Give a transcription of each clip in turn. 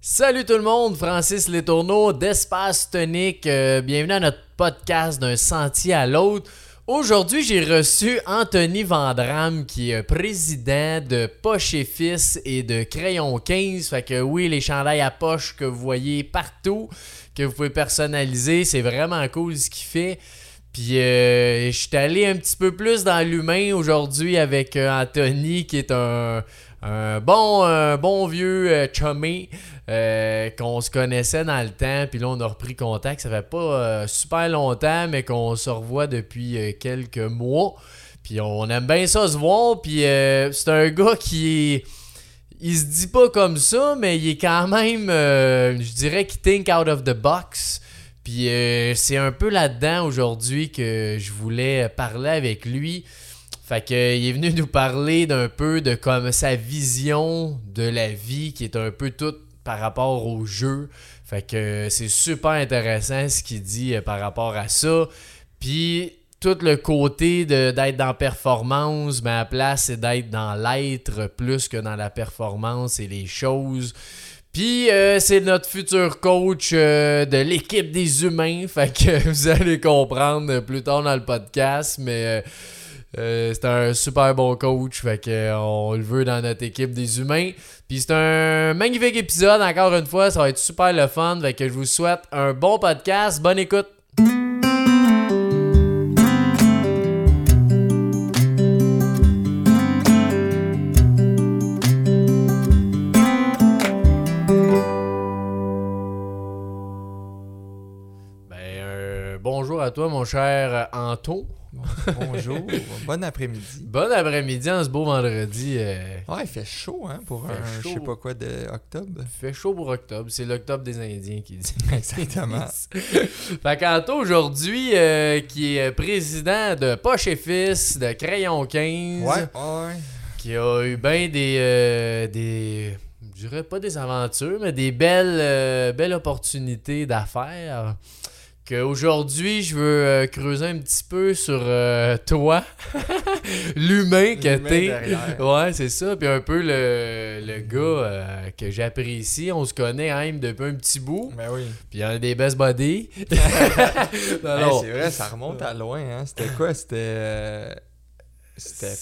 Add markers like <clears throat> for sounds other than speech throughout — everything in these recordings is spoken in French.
Salut tout le monde, Francis Letourneau d'Espace Tonique. Euh, bienvenue à notre podcast d'un sentier à l'autre. Aujourd'hui, j'ai reçu Anthony Vandram, qui est président de Poche et Fils et de Crayon 15. Fait que oui, les chandails à poche que vous voyez partout, que vous pouvez personnaliser, c'est vraiment cool ce qu'il fait. Puis euh, je suis allé un petit peu plus dans l'humain aujourd'hui avec euh, Anthony, qui est un, bon, bon vieux chummy euh, qu'on se connaissait dans le temps. Puis là, on a repris contact. Ça fait pas euh, super longtemps, mais qu'on se revoit depuis euh, quelques mois. Puis on aime bien ça se voir. Puis c'est un gars qui est. Il se dit pas comme ça, mais il est quand même. je dirais qu'il think out of the box. Puis c'est un peu là-dedans aujourd'hui que je voulais parler avec lui. Fait que, il est venu nous parler d'un peu de comme sa vision de la vie qui est un peu toute par rapport au jeu. Fait que euh, c'est super intéressant ce qu'il dit euh, par rapport à ça. Puis tout le côté d'être dans performance, mais place c'est d'être dans l'être plus que dans la performance et les choses. Puis euh, c'est notre futur coach de l'équipe des humains. Fait que <laughs> vous allez comprendre plus tard dans le podcast, mais euh, c'est un super bon coach. Fait que euh, on le veut dans notre équipe des humains. Puis c'est un magnifique épisode, encore une fois, ça va être super le fun. Fait que je vous souhaite un bon podcast, bonne écoute. Ben, euh, bonjour à toi, mon cher Anto. Bonjour, <laughs> bon après-midi. Bon après-midi en ce beau vendredi. euh, Ouais, il fait chaud, hein, pour Fait un, je sais chaud. pas quoi, de octobre. fait chaud pour octobre. C'est l'octobre des Indiens qui dit. <laughs> Exactement. <laughs> fait qu'Anto, aujourd'hui, euh, qui est président de Poche et Fils, de Crayon 15, Ouais, ouais. qui a eu bien des, euh, des. Je dirais pas des aventures, mais des belles, euh, belles opportunités d'affaires. Qu'aujourd'hui, je veux euh, creuser un petit peu sur euh, toi, <laughs> l'humain que t'es. Ouais, c'est ça. Puis un peu le, le gars euh, que j'apprécie. On se connaît quand même depuis un petit bout. Ben oui. Puis il y en a des best buddies. <laughs> non, Hey, c'est vrai, ça remonte à loin, hein. C'était quoi? C'était... euh, C'était...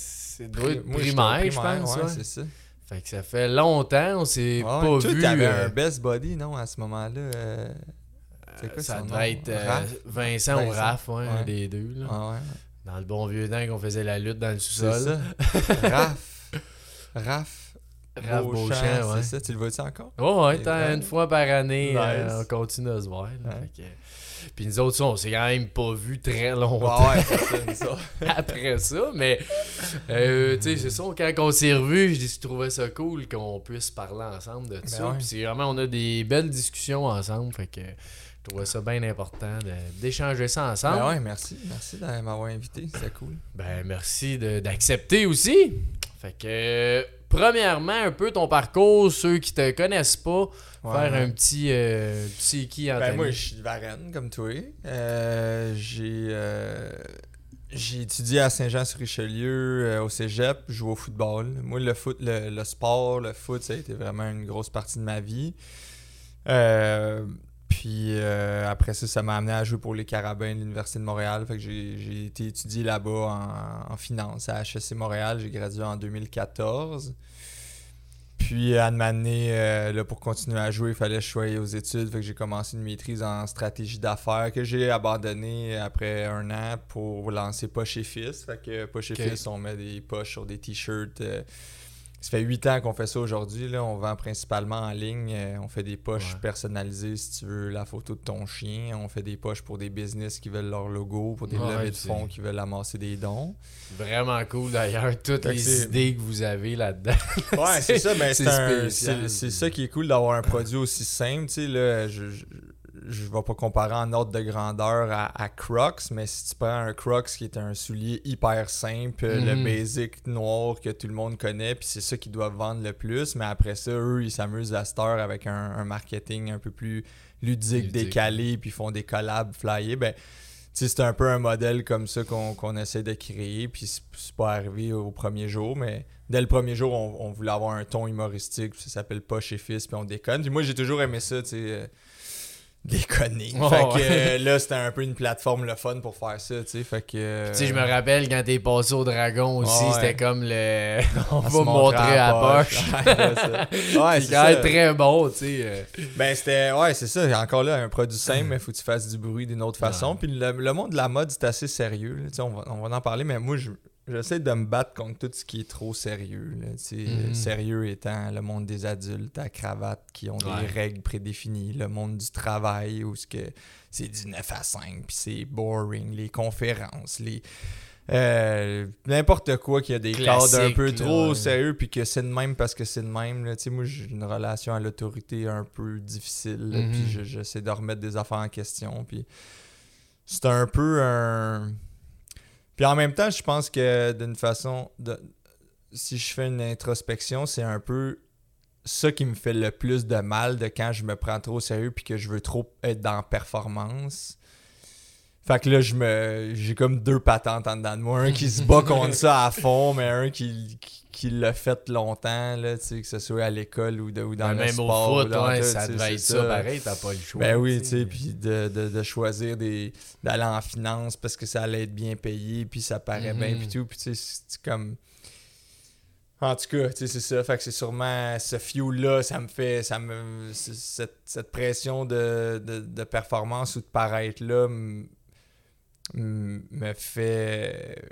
Au primaire, je pense. ouais, ouais. c'est ça. Fait que ça fait longtemps, on s'est Ouais, pas vu. t'avais euh, un best body, non, à ce moment-là? Quoi ça devait être euh, Raph? Vincent, ou. Raph, ouais, un des deux. Là. Ah ouais, Dans le bon vieux temps qu'on faisait la lutte dans le sous-sol. ça. <laughs> Raph. Raph. Raph Beauchamp, ouais. C'est ça, tu le vois-tu encore? Oh, ouais, une fois par année, euh, on continue à se voir. là. Ouais. Fait que- Puis nous autres, ça, on s'est quand même pas vu très longtemps. Ah ouais, ça, ça. <laughs> après ça, mais euh, tu sais, c'est ça, quand on s'est revus, je, dis, je trouvais ça cool qu'on puisse parler ensemble de ça. ouais. Puis c'est vraiment, on a des belles discussions ensemble, fait que je trouvais ça bien important d'échanger ça ensemble. Ben ouais, merci. Merci de m'avoir invité. C'était cool. Ben, merci d'accepter aussi. Fait que, premièrement, un peu ton parcours, ceux qui te connaissent pas, faire un petit, euh, petit qui Anthony? Ben moi, je suis de Varennes, comme toi. Euh, j'ai euh, j'ai étudié à Saint-Jean-sur-Richelieu euh, au cégep, joue au football. Moi, le foot, le, le sport, le foot, ça a été vraiment une grosse partie de ma vie. Euh, puis euh, après ça, ça m'a amené à jouer pour les Carabins de l'Université de Montréal. Fait que j'ai été étudié là-bas en, en finance à HEC Montréal. J'ai gradué en 2014. Puis à donné, euh, là, pour continuer à jouer, il fallait que je sois aux études. Fait que j'ai commencé une maîtrise en stratégie d'affaires que j'ai abandonné après un an pour lancer Poche et Fils. Fait que Poche et. Fils, on met des poches sur des t-shirts. euh, ça fait huit ans qu'on fait ça aujourd'hui. là. On vend principalement en ligne. Euh, on fait des poches Ouais. personnalisées si tu veux la photo de ton chien. On fait des poches pour des business qui veulent leur logo, pour des Ouais, levées de fonds qui veulent amasser des dons. Vraiment cool d'ailleurs, toutes Fait les idées que vous avez là-dedans. Ouais, c'est <laughs> ça, mais c'est un- ça qui est cool d'avoir un produit aussi simple. Tu sais, là, je, je, je vais pas comparer en ordre de grandeur à, à Crocs, mais si tu prends un Crocs qui est un soulier hyper simple, le Mhm. basic noir que tout le monde connaît, puis c'est ça qu'ils doivent vendre le plus, mais après ça, eux, ils s'amusent à cette heure avec un, un marketing un peu plus ludique, Ludique. décalé, puis ils font des collabs flyés. Ben, c'est un peu un modèle comme ça qu'on essaie de créer, puis c'est pas arrivé au premier jour, mais dès le premier jour, on, on voulait avoir un ton humoristique. puis Ça s'appelle pas chez Fils, puis on déconne. Puis moi, j'ai toujours aimé ça, tu sais. Déconner. Oh, fait que ouais. euh, là, c'était un peu une plateforme le fun pour faire ça, tu sais. Fait que. euh, Tu sais, je me rappelle quand t'es passé au dragon aussi, Ouais. c'était comme le. <laughs> On va montrer à la poche. <laughs> Ouais, c'est. Ouais, <laughs> ça. très bon, tu sais. euh. Ben, c'était. Ouais, c'est ça. Encore là, un produit simple, mais faut que tu fasses du bruit d'une autre façon. Puis le, le monde de la mode, c'est assez sérieux. là. Tu sais, On va, on va en parler, mais moi, je- j'essaie de me battre contre tout ce qui est trop sérieux. là. Mhm. Sérieux étant le monde des adultes à cravate qui ont Ouais. des règles prédéfinies, le monde du travail où c'est du 9 à 5, puis c'est boring, les conférences, les. euh, n'importe quoi qui a des cadres un Classique, peu trop sérieux puis que c'est de même parce que c'est de même là. Tu sais, moi j'ai une relation à l'autorité un peu difficile là, puis je- j'essaie de remettre des affaires en question puis c'est un peu un puis en même temps je pense que d'une façon de si je fais une introspection c'est un peu ça qui me fait le plus de mal de quand je me prends trop au sérieux puis que je veux trop être dans performance fait que là, je me j'ai comme deux patentes en dedans de moi. Un qui se bat contre ça à fond, mais un qui, qui, qui l'a fait longtemps, là, tu sais, que ce soit à l'école ou, de- ou dans le même sport. au foot, dans ouais, ça devait être ça, pareil, t'as pas le choix. Ben oui, tu sais, puis de, de, de choisir des d'aller en finance parce que ça allait être bien payé, puis ça paraît bien, Mhm. puis tout, puis tu sais, c'est comme... En tout cas, tu sais, c'est ça. Fait que c'est sûrement ce fuel-là, ça me fait. ça me Cette, cette pression de, de, de performance ou de paraître-là me fait.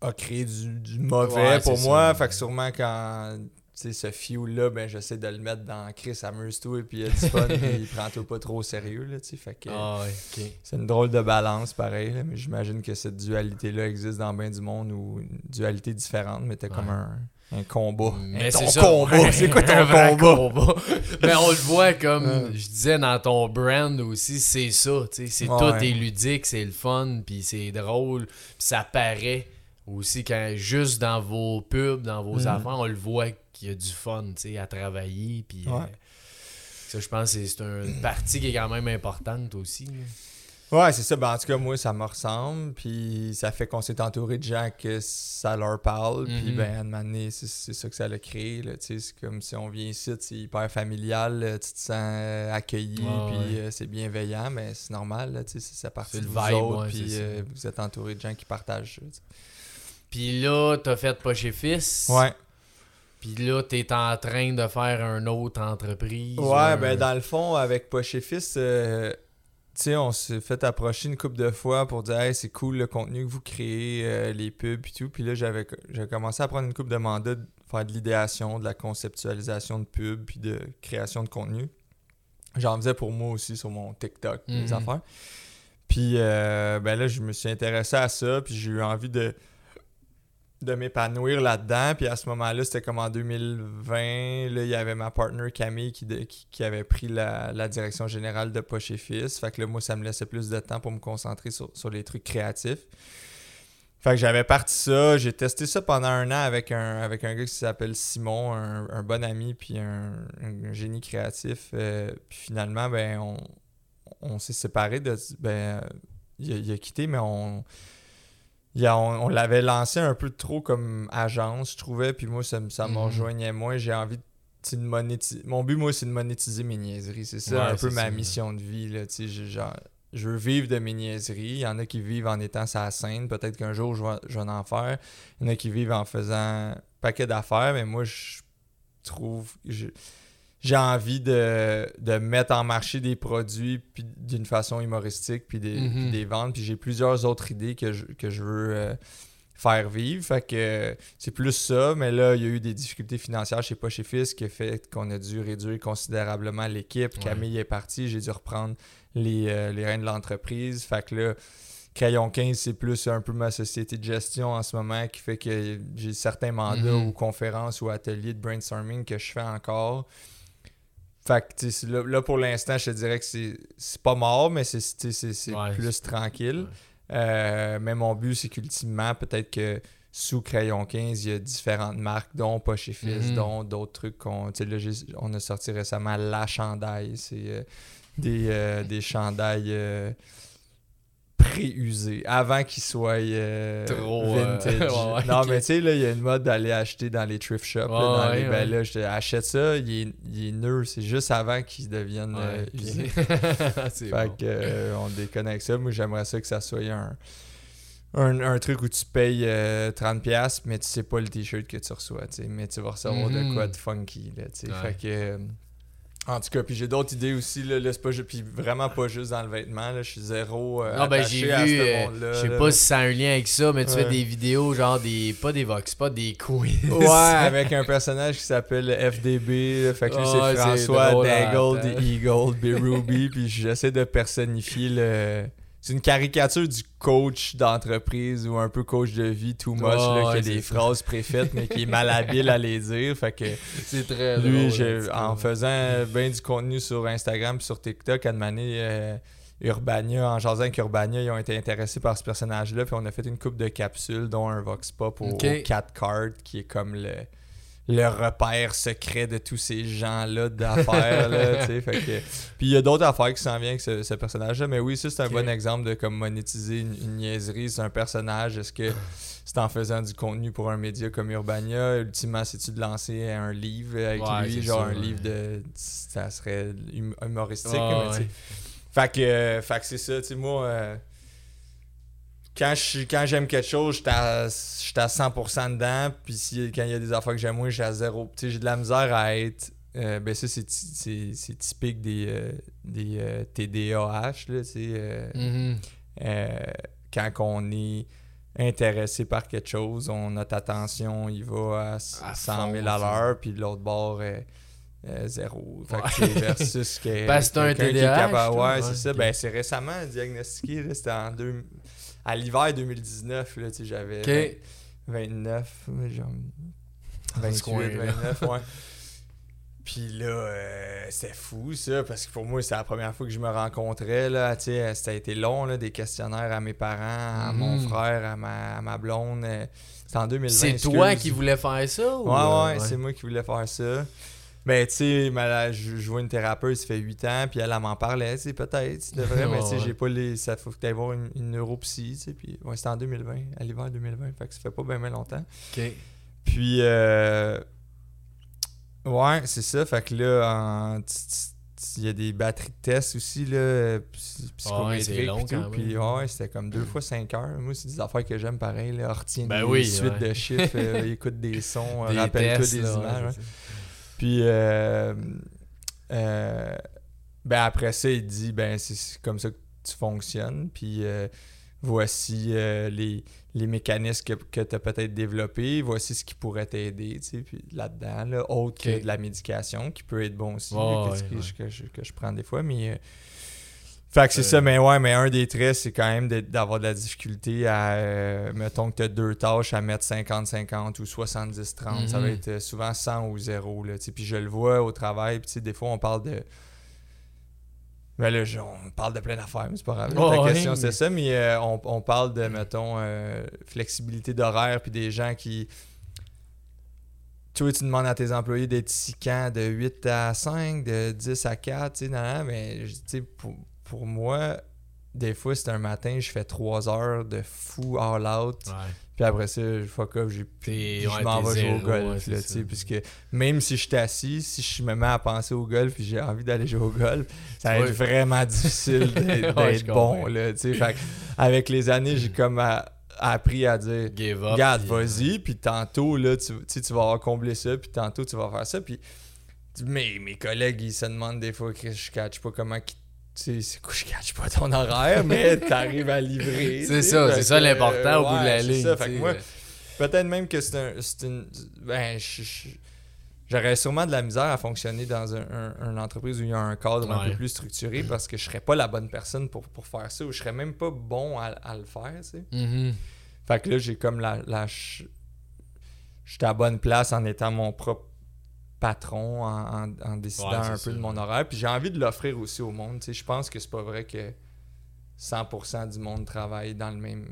a créé du, du mauvais Ouais, pour moi. ça. Fait que sûrement quand. Tu sais, ce fuel-là, ben, j'essaie de le mettre dans Chris, amuse-toi, et puis il a du fun, <laughs> puis prends-toi pas trop au sérieux, là. Fait que. Ah, ouais, ok. C'est une drôle de balance, pareil, là, mais j'imagine que cette dualité-là existe dans bien du monde ou une dualité différente, mais t'as comme un, un combat. Mais Un- c'est ton ça. combat, c'est quoi ton combat? Mais on le voit comme je disais dans ton brand aussi, c'est ça, tu sais, c'est Ouais. tout est ludique, c'est le fun, puis c'est drôle, puis ça paraît aussi quand juste dans vos pubs, dans vos Mhm. affaires, on le voit qu'il y a du fun, tu sais, à travailler, puis euh, ça je pense que c'est c'est une partie qui est quand même importante aussi. là. Ouais, c'est ça. Ben, en tout cas, moi, ça me ressemble. Puis ça fait qu'on s'est entouré de gens que ça leur parle. Puis, Mhm. ben, à un moment donné, c'est c'est ça que ça l'a créé. tu C'est comme si on vient ici, c'est hyper familial. Tu te sens euh, accueilli. Puis ouais. euh, c'est bienveillant. Mais c'est normal. Là, tu sais, c'est ça partie C'est de vous vibe, autres. ouais, puis euh, vous êtes entouré de gens qui partagent ça. tu. Puis là, t'as fait pas chez Fils. Ouais. Puis là, t'es en train de faire une autre entreprise. Ouais, un- ben dans le fond, avec Poche et Fils, euh, tu sais, on s'est fait approcher une couple de fois pour dire Hey, c'est cool le contenu que vous créez, euh, les pubs et tout. Puis là, j'avais j'ai commencé à prendre une couple de mandats de faire de l'idéation, de la conceptualisation de pubs, puis de création de contenu. J'en faisais pour moi aussi sur mon TikTok, Mhm. les affaires. Puis euh, ben là, je me suis intéressé à ça, puis j'ai eu envie de de m'épanouir là-dedans. Puis à ce moment-là, c'était comme en 2020. Là, il y avait ma partner Camille qui, avait pris la, direction générale de Poche et Fils. Fait que là, moi, ça me laissait plus de temps pour me concentrer sur, les trucs créatifs. Fait que j'avais parti ça. J'ai testé ça pendant un an avec un, gars qui s'appelle Simon, un, bon ami, puis un, génie créatif. Euh, puis finalement, ben, on, s'est séparés de. Ben, il a quitté, mais on. On, on l'avait lancé un peu trop comme agence, je trouvais, puis moi, ça, ça me Mhm. rejoignait moins. J'ai envie de, monétiser. Mon but, moi, c'est de monétiser mes niaiseries. C'est ça Ouais, un peu ma ça. mission de vie. Là, tu sais, je- genre, je veux vivre de mes niaiseries. Il y en a qui vivent en étant sa scène. Peut-être qu'un jour, je vais, je vais en faire. Il y en a qui vivent en faisant un paquet d'affaires, mais moi, je trouve. je- j'ai envie de, de mettre en marché des produits puis d'une façon humoristique puis des, Mhm. puis des ventes. Puis j'ai plusieurs autres idées que je, que je veux euh, faire vivre. Fait que c'est plus ça, mais là, il y a eu des difficultés financières chez chez Fils qui a fait qu'on a dû réduire considérablement l'équipe. Ouais. Camille est partie, j'ai dû reprendre les, euh, les rênes de l'entreprise. Fait que là, Crayon 15, c'est plus un peu ma société de gestion en ce moment qui fait que j'ai certains mandats Mhm. ou conférences ou ateliers de brainstorming que je fais encore. Fait que, là, là, pour l'instant, je te dirais que c'est c'est pas mort, mais c'est tu sais, c'est- c'est Ouais, plus tranquille. ouais. Euh, mais mon but, c'est qu'ultimement, peut-être que sous Crayon 15, il y a différentes marques, dont Fils, Mhm. dont d'autres trucs qu'on. Tu sais, là, on a sorti récemment La Chandail. C'est euh, des, euh, des chandails réusés avant qu'ils soient euh, Trop, euh, vintage. <laughs> ouais, non, mais tu sais, là, il y a une mode d'aller acheter dans les thrift shops. là, Ouais, dans ouais, les, ouais. ben là, je te- achète ça, il est, il est. C'est juste avant qu'ils deviennent euh, <laughs> c'est Fait bon. que, euh, on déconne avec ça. Moi, j'aimerais ça que ça soit un, un, un truc où tu payes euh, 30$, mais tu sais pas le t-shirt que tu reçois, mais tu vas recevoir de quoi de funky, là. Ouais. Fait que. En tout cas, puis j'ai d'autres idées aussi, là, là c'est pas puis vraiment pas juste dans le vêtement, là, je suis zéro euh, Non, ben j'ai à vu, ce euh, monde-là. je sais pas si ça a un lien avec ça, mais tu fais des vidéos genre des. Pas des Vox, pas des quiz. Ouais, <laughs> avec un personnage qui s'appelle FDB. fait que lui, c'est François drôle, Dangle. The Eagle, Be Ruby. puis j'essaie de personnifier le. C'est une caricature du coach d'entreprise ou un peu coach de vie, too much, là, qui a des ça. phrases préfaites, mais qui est malhabile à les dire. Fait que <laughs> C'est très lui, drôle, en faisant bien du contenu sur Instagram sur TikTok, à une année, euh, Urbania, en jasant avec Urbania, ils ont été intéressés par ce personnage-là. Puis on a fait une coupe de capsules, dont un Vox Pop au, Ok. au Cat Card, qui est comme le, le repère secret de tous ces gens-là d'affaires. là, <laughs> fait que- Puis il y a d'autres affaires qui s'en viennent avec ce, ce personnage-là. Mais oui, ça, c'est un bon exemple de comme monétiser une, une niaiserie. C'est un personnage. Est-ce que <sighs> c'est en faisant du contenu pour un média comme Urbania. Ultimement, c'est-tu de lancer un livre avec Ouais, lui, genre ça, un ouais. livre de. Ça serait hum- humoristique. Ouais, mais. Fait que, euh, fait que c'est ça, tu sais, moi. euh, quand je suis- quand j'aime quelque chose, j'étais à, j'étais à 100% dedans. Puis si, quand il y a des affaires que j'aime moins, j'ai à zéro. Tu sais, j'ai de la misère à être. euh, ben ça, c'est, c'est, c'est typique des, euh, des euh, TDAH, là, euh, Mhm. euh, quand on est intéressé par quelque chose, on, notre attention, il va à, À 100 000 fond, à l'heure, puis de l'autre bord, euh, euh, zéro. Fait que Ouais. c'est versus que <laughs> Ben, c'est un TDAH, Ouais, ouais, c'est ça. Ben, c'est récemment diagnostiqué. C'était en deux... à l'hiver 2019. Là, j'avais Ok. 20 29, genre Dans ce 28, coin-là. 29, ouais. <laughs> Puis là, euh, c'était fou ça, parce que pour moi, c'était la première fois que je me rencontrais. Là, sais, ça a été long, là, des questionnaires à mes parents, à mon Mhm. frère, à ma, à ma blonde. euh, C'était en 2020. C'est toi qui voulais faire ça ou, Ouais, euh, ouais, c'est moi qui voulais faire ça. Ben, tu sais, je, je vois une thérapeute, ça fait 8 ans, puis elle, elle m'en parlait, sais, peut-être, tu devrais, <laughs> mais tu sais, Ouais, j'ai ouais. pas les. Ça faut que tu ailles voir une, une neuropsy, tu sais, puis ouais, c'était en 2020, à l'hiver 2020, fait que ça fait pas bien, bien longtemps. Ok. Puis, euh, ouais, c'est ça, fait que là, il y a des batteries de tests aussi, là, psy- psychométriques, c'est long puis tout, ouais, c'était comme deux fois 5 heures. Moi, c'est des affaires que j'aime pareil, là, retient Ben oui, ouais. de chiffres, euh, <laughs> écoute des sons, Des rappelle-toi tests, des là, ouais, images. ouais. Puis, euh, euh, ben après ça, il dit, ben c'est- comme ça que tu fonctionnes. Puis, euh, voici les, les mécanismes que, que tu as peut-être développés. Voici ce qui pourrait t'aider, tu sais, puis là-dedans, là, autre que de la médication, qui peut être bon aussi, que, ouais, que ouais. je, que je- que je prends des fois. Mais, fait que c'est Euh. ça, mais ouais, mais un des traits, c'est quand même d'avoir de la difficulté à, euh, mettons que tu as deux tâches à mettre 50-50 ou 70-30. Ça va Mhm. être euh, souvent 100 ou 0. Là, puis je le vois au travail, puis tu sais, des fois on parle de. Ben là, on parle de plein d'affaires, mais c'est pas grave. Ouais, Ta question, mais- c'est ça, mais euh, on, on parle de, mettons, euh, flexibilité d'horaire, puis des gens qui. Tu vois, tu demandes à tes employés d'être ici quand de 8 à 5, de 10 à 4, tu sais, mais tu sais, pour, pour moi, des fois, c'est un matin, je fais 3 heures de fou all out, Ouais. puis après ça, je fuck off, j'ai puis ouais, je m'en vais jouer au golf, ouais, là, puisque même si je suis assis, si je me mets à penser au golf et j'ai envie d'aller jouer au golf, ça va être vraiment difficile <laughs> d'être bon, là. Fait que avec les années, j'ai comme à- appris à dire, Give up. regarde, puis, euh, vas-y, puis tantôt, là, tu, tu vas comblé ça, puis tantôt, tu vas faire ça, puis mes, mes collègues, ils se demandent des fois, Chris, je catch pas comment... qu'ils- Tu sais, je catch pas ton horaire, mais <laughs> t'arrives à livrer. C'est ça, c'est ça l'important au bout de ouais, la ligne. ça. Fait que tu sais. moi, Peut-être même que c'est un, c'est une. Ben, j'aurais sûrement de la misère à fonctionner dans un, un- une entreprise où il y a un cadre un Ouais. peu plus structuré parce que je serais pas la bonne personne pour, pour faire ça ou je serais même pas bon à, à le faire, tu sais. Mhm. Fait que là, j'ai comme la. la J'étais à bonne place en étant mon propre patron, en, en- en décidant Ouais, un peu de mon horaire. Puis j'ai envie de l'offrir aussi au monde. tu sais. Je pense que c'est pas vrai que 100% du monde travaille dans le même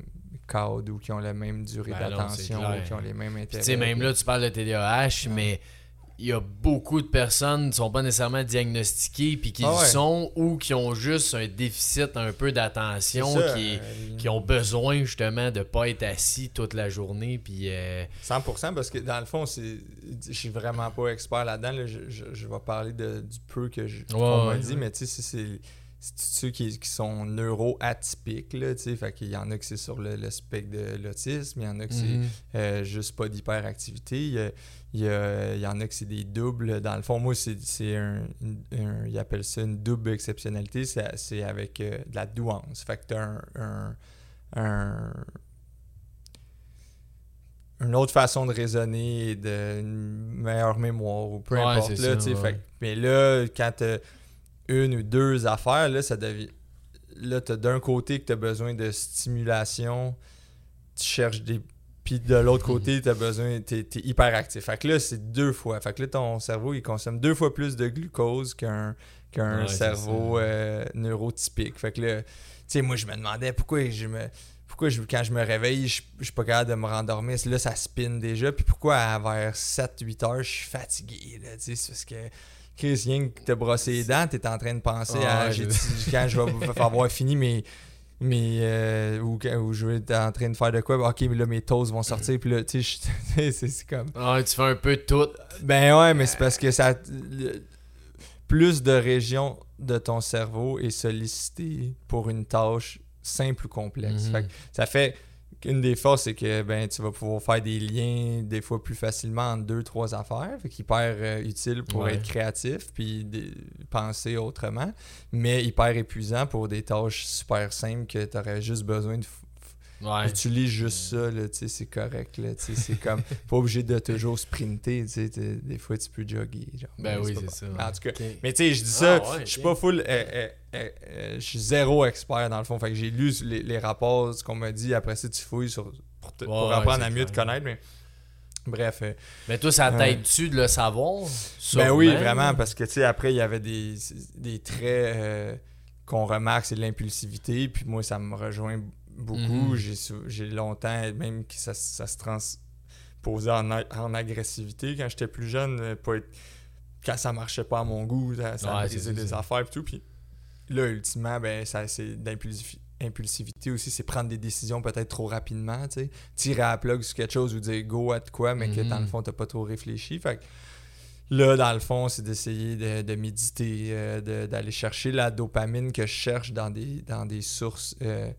cadre ou qui ont la même durée Ben d'attention ou qui ont les mêmes intérêts. tu sais, même là, tu parles de TDAH, mais il y a beaucoup de personnes qui ne sont pas nécessairement diagnostiquées puis qui Ah le ouais. sont ou qui ont juste un déficit un peu d'attention, qui, euh, qui ont besoin justement de pas être assis toute la journée. Puis euh, 100% parce que dans le fond, c'est je suis vraiment pas expert là-dedans. là. Je, je- je vais parler de, du peu que je, qu'on m'a dit, ouais. mais tu sais, c'est ceux qui, qui sont neuro-atypiques, là, tu sais, fait qu'il y en a que c'est sur le, le spectre de l'autisme, il y en a que c'est mhm. euh, juste pas d'hyperactivité. Il y, a- il y, a- il y en a que c'est des doubles. Dans le fond, moi, c'est c'est un, un- Ils appellent ça une double exceptionnalité. C'est c'est avec euh, de la douance. Fait que t'as un, un, un- une autre façon de raisonner et de, une meilleure mémoire ou peu Ouais, importe. Là, ça, ouais. fait mais là, quand t'as une ou deux affaires, là, ça devient. Là, t'as d'un côté que t'as besoin de stimulation, tu cherches des. Puis de l'autre Mhm. côté, t'as besoin. T'es, t'es hyperactif. Fait que là, c'est deux fois. Fait que là, ton cerveau, il consomme deux fois plus de glucose qu'un, Ouais, cerveau euh, neurotypique. Fait que là, tu sais, moi, je me demandais pourquoi je me. Pourquoi je, quand je me réveille, je, je suis pas capable de me rendormir. Là, ça spin déjà. Puis pourquoi à vers 7-8 heures, je suis fatigué. Là, tu sais, c'est parce que Chris, rien que te brosser les dents, t'es en train de penser à quand je vais <laughs> avoir fini mes. mes euh, ou, ou je vais être en train de faire de quoi, ok, mais là mes toasts vont sortir, puis là, tu sais, <laughs> c'est comme. Ouais, tu fais un peu de tout. Ben ouais, mais c'est parce que ça. le- plus de régions de ton cerveau est sollicité pour une tâche simple ou complexe. Mhm. Fait que ça fait qu'une des forces, c'est que ben, tu vas pouvoir faire des liens des fois plus facilement entre deux, trois affaires. Fait qu'hyper euh, utile pour Ouais. être créatif puis penser autrement, mais hyper épuisant pour des tâches super simples que tu aurais juste besoin de Ouais. Utilise juste ça, là, c'est correct, là, c'est <laughs> comme, pas obligé de toujours sprinter, des fois tu peux jogger, genre. Ben oui, c'est ça. En tout cas, mais tu sais, je dis ça, Ah ouais, je suis pas full, euh, euh, euh, je suis zéro expert dans le fond, fait que j'ai lu les, les rapports, ce qu'on m'a dit, après ça tu fouilles sur, pour, te- pour apprendre à mieux te connaître, mais bref. Mais toi, ça t'aide-tu de le savoir? ben oui, vraiment, parce que tu sais, après, il y avait des, des traits qu'on remarque, c'est de l'impulsivité, puis moi, ça me rejoint beaucoup. Mhm. J'ai longtemps, même que ça, ça se transposait en, en agressivité quand j'étais plus jeune, euh, pas être- quand ça marchait pas à mon goût, ça, ça Ouais, brisait des affaires et tout. Puis là, ultimement, ben, ça, c'est d'impulsifi- impulsivité aussi, c'est prendre des décisions peut-être trop rapidement, tu sais. Tirer à la plug sur quelque chose ou dire go à de quoi, mais que dans le fond, t'as pas trop réfléchi. Fait que Là, dans le fond, c'est d'essayer de, de méditer, euh, de- d'aller chercher la dopamine que je cherche dans des, dans des sources euh,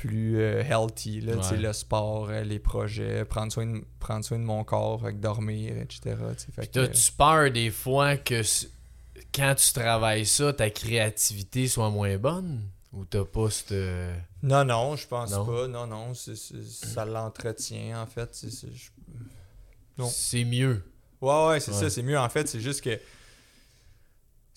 plus euh, healthy. Là, Ouais. le sport, euh, les projets, prendre soin de, prendre soin de mon corps, dormir, etc. t'as-tu peur des fois que quand tu travailles ça, ta créativité soit moins bonne? Ou t'as pas cette... Non, non, je pense Non? pas. Non, non, ça l'entretient, en fait. c'est- mieux. Ouais, ouais, c'est Ouais. ça, c'est mieux en fait. C'est juste que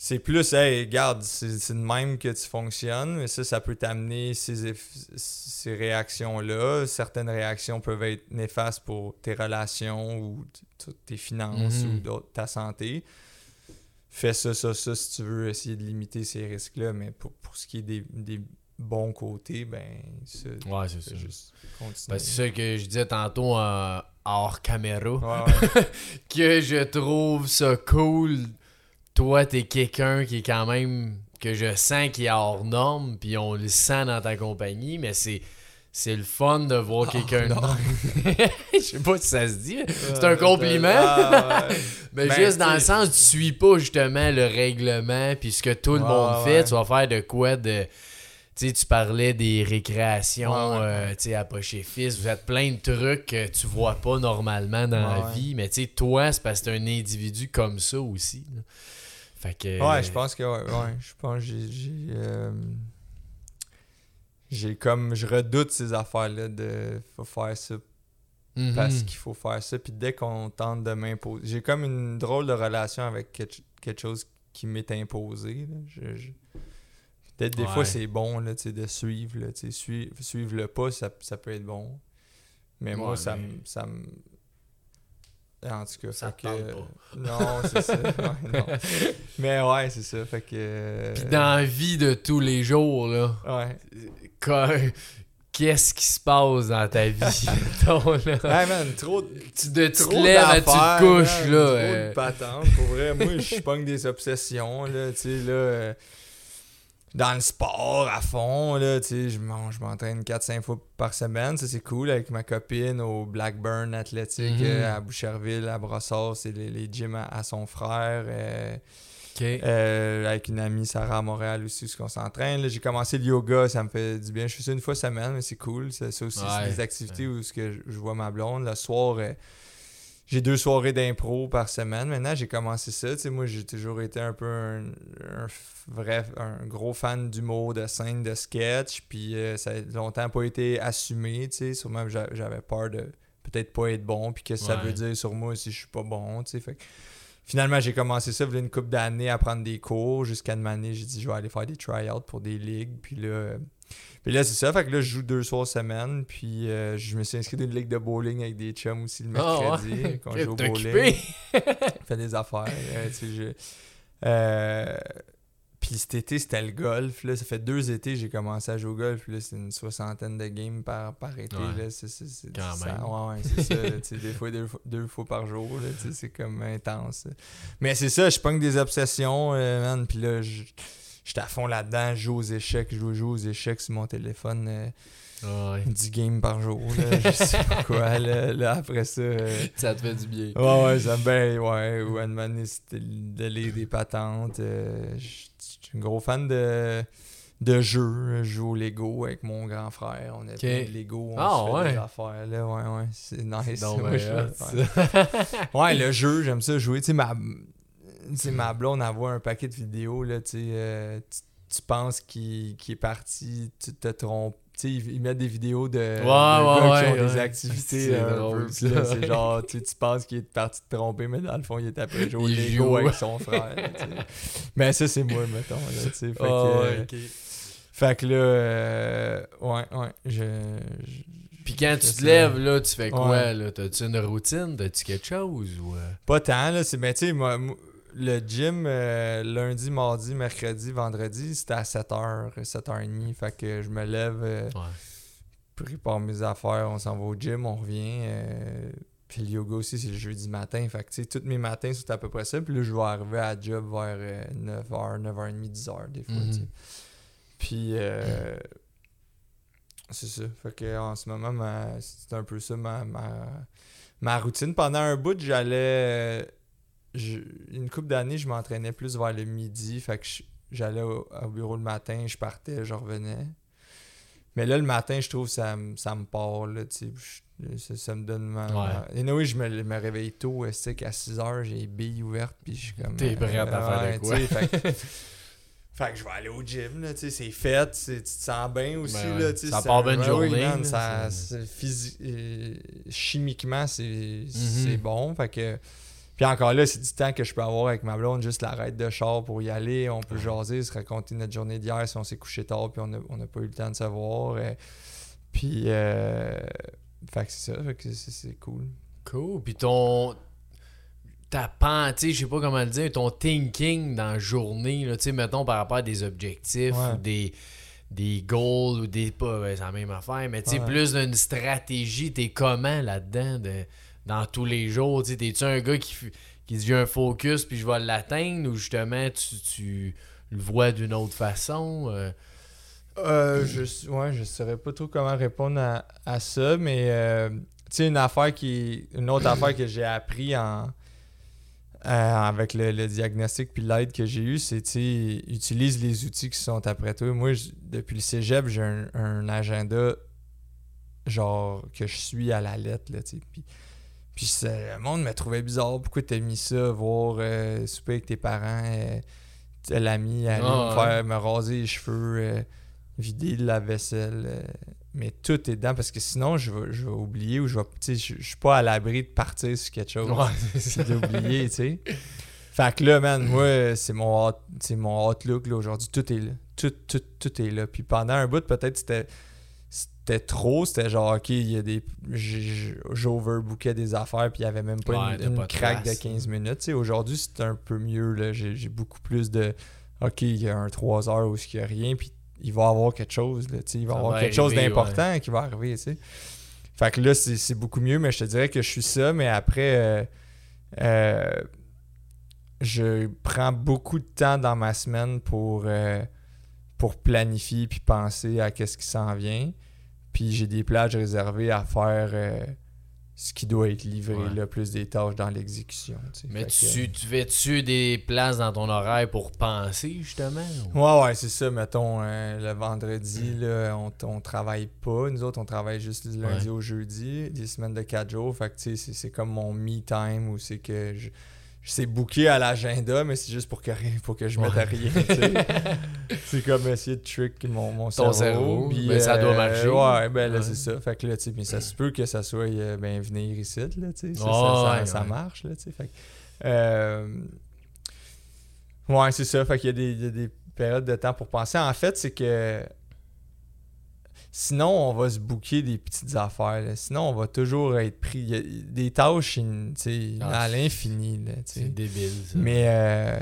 c'est plus, hey, regarde, c'est de même que tu fonctionnes, mais ça, ça peut t'amener ces, ces réactions-là. Certaines réactions peuvent être néfastes pour tes relations ou tes finances ou d'autres- ta santé. Fais ça, ça, ça si tu veux essayer de limiter ces risques-là, mais pour, pour ce qui est des, des bons côtés, ben, ça, Ouais, c'est juste continuer. Ben, c'est ça que je disais tantôt en hors caméra. Ouais, ouais. <laughs> que je trouve ça cool. Toi, t'es quelqu'un qui est quand même. que je sens qui est hors norme, puis on le sent dans ta compagnie, mais c'est. C'est le fun de voir Hors quelqu'un. <laughs> Je sais pas si ça se dit. mais C'est un compliment. Ah, ouais. <laughs> Mais Ben, juste dans le sens, tu suis pas justement le règlement, puis ce que tout le monde ouais. fait, tu vas faire de quoi de. Tu sais, tu parlais des récréations Ouais, ouais. euh, à Poche et Fils. Vous êtes plein de trucs que tu vois pas normalement dans Ouais, la vie. Mais tu toi, c'est parce que t'es un individu comme ça aussi. là. Fait que. Ouais, je pense que ouais, ouais, je pense que j'ai j'ai euh, j'ai comme je redoute ces affaires là de faut faire ça Mhm. parce qu'il faut faire ça puis dès qu'on tente de m'imposer, j'ai comme une drôle de relation avec quelque, quelque chose qui m'est imposé là. Je- je- Peut-être des Ouais. fois c'est bon là, tu de suivre là, tu suivre, suivre le pas, ça, ça peut être bon. Mais moi Ouais, ça mais- me ça me en tout cas, Ça fait que- Non, c'est ça. <laughs> ouais, non. Mais ouais, c'est ça. Fait que. Puis dans la vie de tous les jours, là, Ouais. qu'est-ce qui se passe dans ta vie, <laughs> là? Ouais, man, trop. Tu, de, tu te lèves, tu d'affaires, te couches, man, là. Trop euh, de patentes. Pour vrai, moi, je pogne des obsessions, là, tu sais, là. euh, dans le sport à fond, là, tu sais, je m'en- je m'entraîne 4-5 fois par semaine, ça c'est cool, avec ma copine au Blackburn Athletic Mhm. euh, à Boucherville, à Brossard, c'est les, les gyms à, à son frère. euh, euh, avec une amie Sarah à Montréal aussi, où on s'entraîne. J'ai commencé le yoga, ça me fait du bien. Je fais ça une fois semaine, mais c'est cool. Ça, ça aussi, Ouais, c'est des activités où ce que je, je vois ma blonde. Le soir, euh, j'ai deux soirées d'impro par semaine. Maintenant, j'ai commencé ça. Tu sais, moi, j'ai toujours été un peu un, vrai, un gros fan d'humour, de scène, de sketch. Puis euh, ça a longtemps pas été assumé. Tu sais, sûrement j'a- j'avais peur de peut-être pas être bon. Puis qu'est-ce que ça veut dire sur moi si je suis pas bon. Tu sais, fait que Finalement, j'ai commencé ça, il y a une couple d'années à prendre des cours. Jusqu'à une année, j'ai dit, je vais aller faire des try-outs pour des ligues. Puis là, puis là c'est ça. Fait que là, je joue deux soirs semaine. Puis euh, je me suis inscrit dans une ligue de bowling avec des chums aussi le Ah, mercredi. <laughs> ouais. Quand je joue au bowling. fait des affaires. euh, tu sais, je- euh, puis cet été, c'était le golf. Là. Ça fait deux étés que j'ai commencé à jouer au golf. Puis là, c'est une soixantaine de games par, par été. Ouais. Là. C'est, c'est- c'est- Quand ça- même. Ouais, ouais, c'est ça. <laughs> là, des fois, deux, fois- deux fois par jour. Là, c'est comme intense. Mais c'est ça, je pogne des obsessions, euh, man. Puis là, je j'étais à fond là-dedans. Je joue aux échecs. Je joue, aux échecs sur mon téléphone. euh, Ah ouais. 10 games par jour. Là, je sais pas <laughs> quoi. Là, Là, après ça... euh, Ça te fait du bien. Ouais, ouais, ça me ben, ouais. Ou donné, c'était de lire des patentes. euh, je suis un gros fan de, de jeux. Je joue au Lego avec mon grand frère. On a plein de Lego. On Ah, se fait ouais. des affaires. Là. Ouais, ouais. C'est nice. Moi, je- ouais. ça. Ouais, le jeu, j'aime ça jouer. Tu sais, ma, sais, ma blonde, elle voit un paquet de vidéos. Là, tu, sais, euh, tu, tu penses qu'il est parti, tu te trompes. Tu sais, ils, ils mettent des vidéos de, de ouais, gars qui ont ouais, des ouais. activités. C'est ça. C'est genre, tu, tu penses qu'il est parti te tromper, mais dans le fond, il est après jouer au Il Lego joue. avec son frère. Mais ça, c'est moi, mettons. Là, tu sais, fait, Ah que, ouais, euh, fait que là, euh, ouais, ouais. Je, je- Puis quand tu te lèves, là, tu fais quoi, Ouais. là? T'as-tu une routine? T'as-tu quelque chose? Ou... euh? Pas tant, là. C'est, mais tu sais, moi, moi, le gym, euh, lundi, mardi, mercredi, vendredi, c'était à 7h, 7h30. Fait que je me lève, euh, Ouais. prépare mes affaires, on s'en va au gym, on revient. euh, puis le yoga aussi, c'est le jeudi matin. Fait que, tu sais, tous mes matins, c'est à peu près ça. Puis là, je vais arriver à la job vers euh, 9h, 9h30, 10h, des fois, Mhm. tu sais. Puis, c'est ça. Fait que en ce moment, ma- c'est un peu ça ma, ma, ma routine. Pendant un bout, j'allais. Euh, je- une couple d'années, je m'entraînais plus vers le midi. Fait que j'allais au, au bureau le matin, je partais, je revenais. Mais là, le matin, je trouve que ça, me- ça me part. Là, je- ça, ça me donne ma. ma- Et oui, je me, me réveille tôt. euh, qu'à 6 heures, j'ai les billes ouvertes. Puis je suis comme. T'es prête à faire de ouais, quoi? fait, que- <laughs> fait que je vais aller au gym. Là, tu sais, c'est fait. Tu te sens bien aussi. Ben ouais. là, tu sais, Ça part bien une ouais, oui, journée, man, là, ça, euh, chimiquement, c'est Mhm. c'est bon. Fait que. Puis encore là, c'est du temps que je peux avoir avec ma blonde, juste l'arrêt de char pour y aller. On peut jaser, se raconter notre journée d'hier si on s'est couché tard puis on n'a pas eu le temps de se voir. euh, puis, euh, fait que c'est ça, fait que c'est- cool. Cool. Puis ton. Ta pensée, je sais pas comment le dire, ton thinking dans la journée, tu sais, mettons par rapport à des objectifs Ouais. ou des, des goals ou des. Pas, ouais, c'est la même affaire, mais tu sais, Ouais. plus d'une stratégie, t'es comment là-dedans de- dans tous les jours? T'es-tu un gars qui, qui dit un focus puis je vais l'atteindre ou justement tu, tu le vois d'une autre façon? euh? Euh, je, ouais, je saurais pas trop comment répondre à, à ça, mais euh, une affaire qui. Une autre affaire que j'ai appris en. euh, avec le, diagnostic puis l'aide que j'ai eu, c'est utilise les outils qui sont après toi. Moi, depuis le cégep, j'ai un, un agenda genre que je suis à la lettre, là, puis c'est- le monde me trouvait bizarre. Pourquoi t'as mis ça, voir euh, souper avec tes parents, euh, l'ami, aller Ah, me faire me raser les cheveux, euh, vider la vaisselle. euh, mais tout est dedans parce que sinon, je vais, je vais oublier ou je vais. Tu sais, je suis pas à l'abri de partir sur quelque chose. Ouais, d'oublier, tu sais. Fait que là, man, moi, c'est mon, c'est mon outlook là, aujourd'hui. Tout est là. Tout, tout, tout est là. Puis pendant un bout, peut-être c'était c'était trop. C'était genre, OK, il y a des. J'overbookais des affaires, puis il y avait même pas Ouais, une, une craque de 15 minutes. Aujourd'hui, c'est un peu mieux. J'ai beaucoup plus de. OK, il y a un 3 heures où il n'y a rien. Puis il va y avoir quelque chose, là, il va y Ça avoir va quelque chose d'important qui va arriver. Fait que là, c'est c'est beaucoup mieux, mais je te dirais que je suis ça, mais après, euh, euh, je prends beaucoup de temps dans ma semaine pour, euh, pour planifier puis penser à qu'est-ce qui s'en vient. Puis j'ai des plages réservées à faire euh, ce qui doit être livré, Ouais. là, plus des tâches dans l'exécution. tu sais. Mais que, tu, tu fais-tu des places dans ton horaire pour penser, justement? ou- Ouais, ouais, c'est ça. Mettons, euh, le vendredi, là, on, on travaille pas. Nous autres, on travaille juste du lundi Ouais. au jeudi, des semaines de 4 jours. Fait que, tu sais, c'est- c'est comme mon me time où c'est que je, je sais booker à l'agenda, mais c'est juste pour que, pour que je mette à rien. <laughs> c'est comme essayer de trick mon, mon Ton cerveau. cerveau, puis, ben, ça doit marcher. Ouais, ben là, Ouais. c'est ça. Fait que là, tu mais ça se peut que ça soit, euh, ben, venir ici, là, tu sais. Ça, Ouais, ça, ouais, ça marche, là, tu sais. Fait que, euh, Ouais, c'est ça. Fait qu'il y y a des périodes de temps pour penser. En fait, c'est que sinon, on va se bouquer des petites affaires. là. Sinon, on va toujours être pris. Il y a des tâches Ah, à l'infini. C'est débile, ça. Mais euh,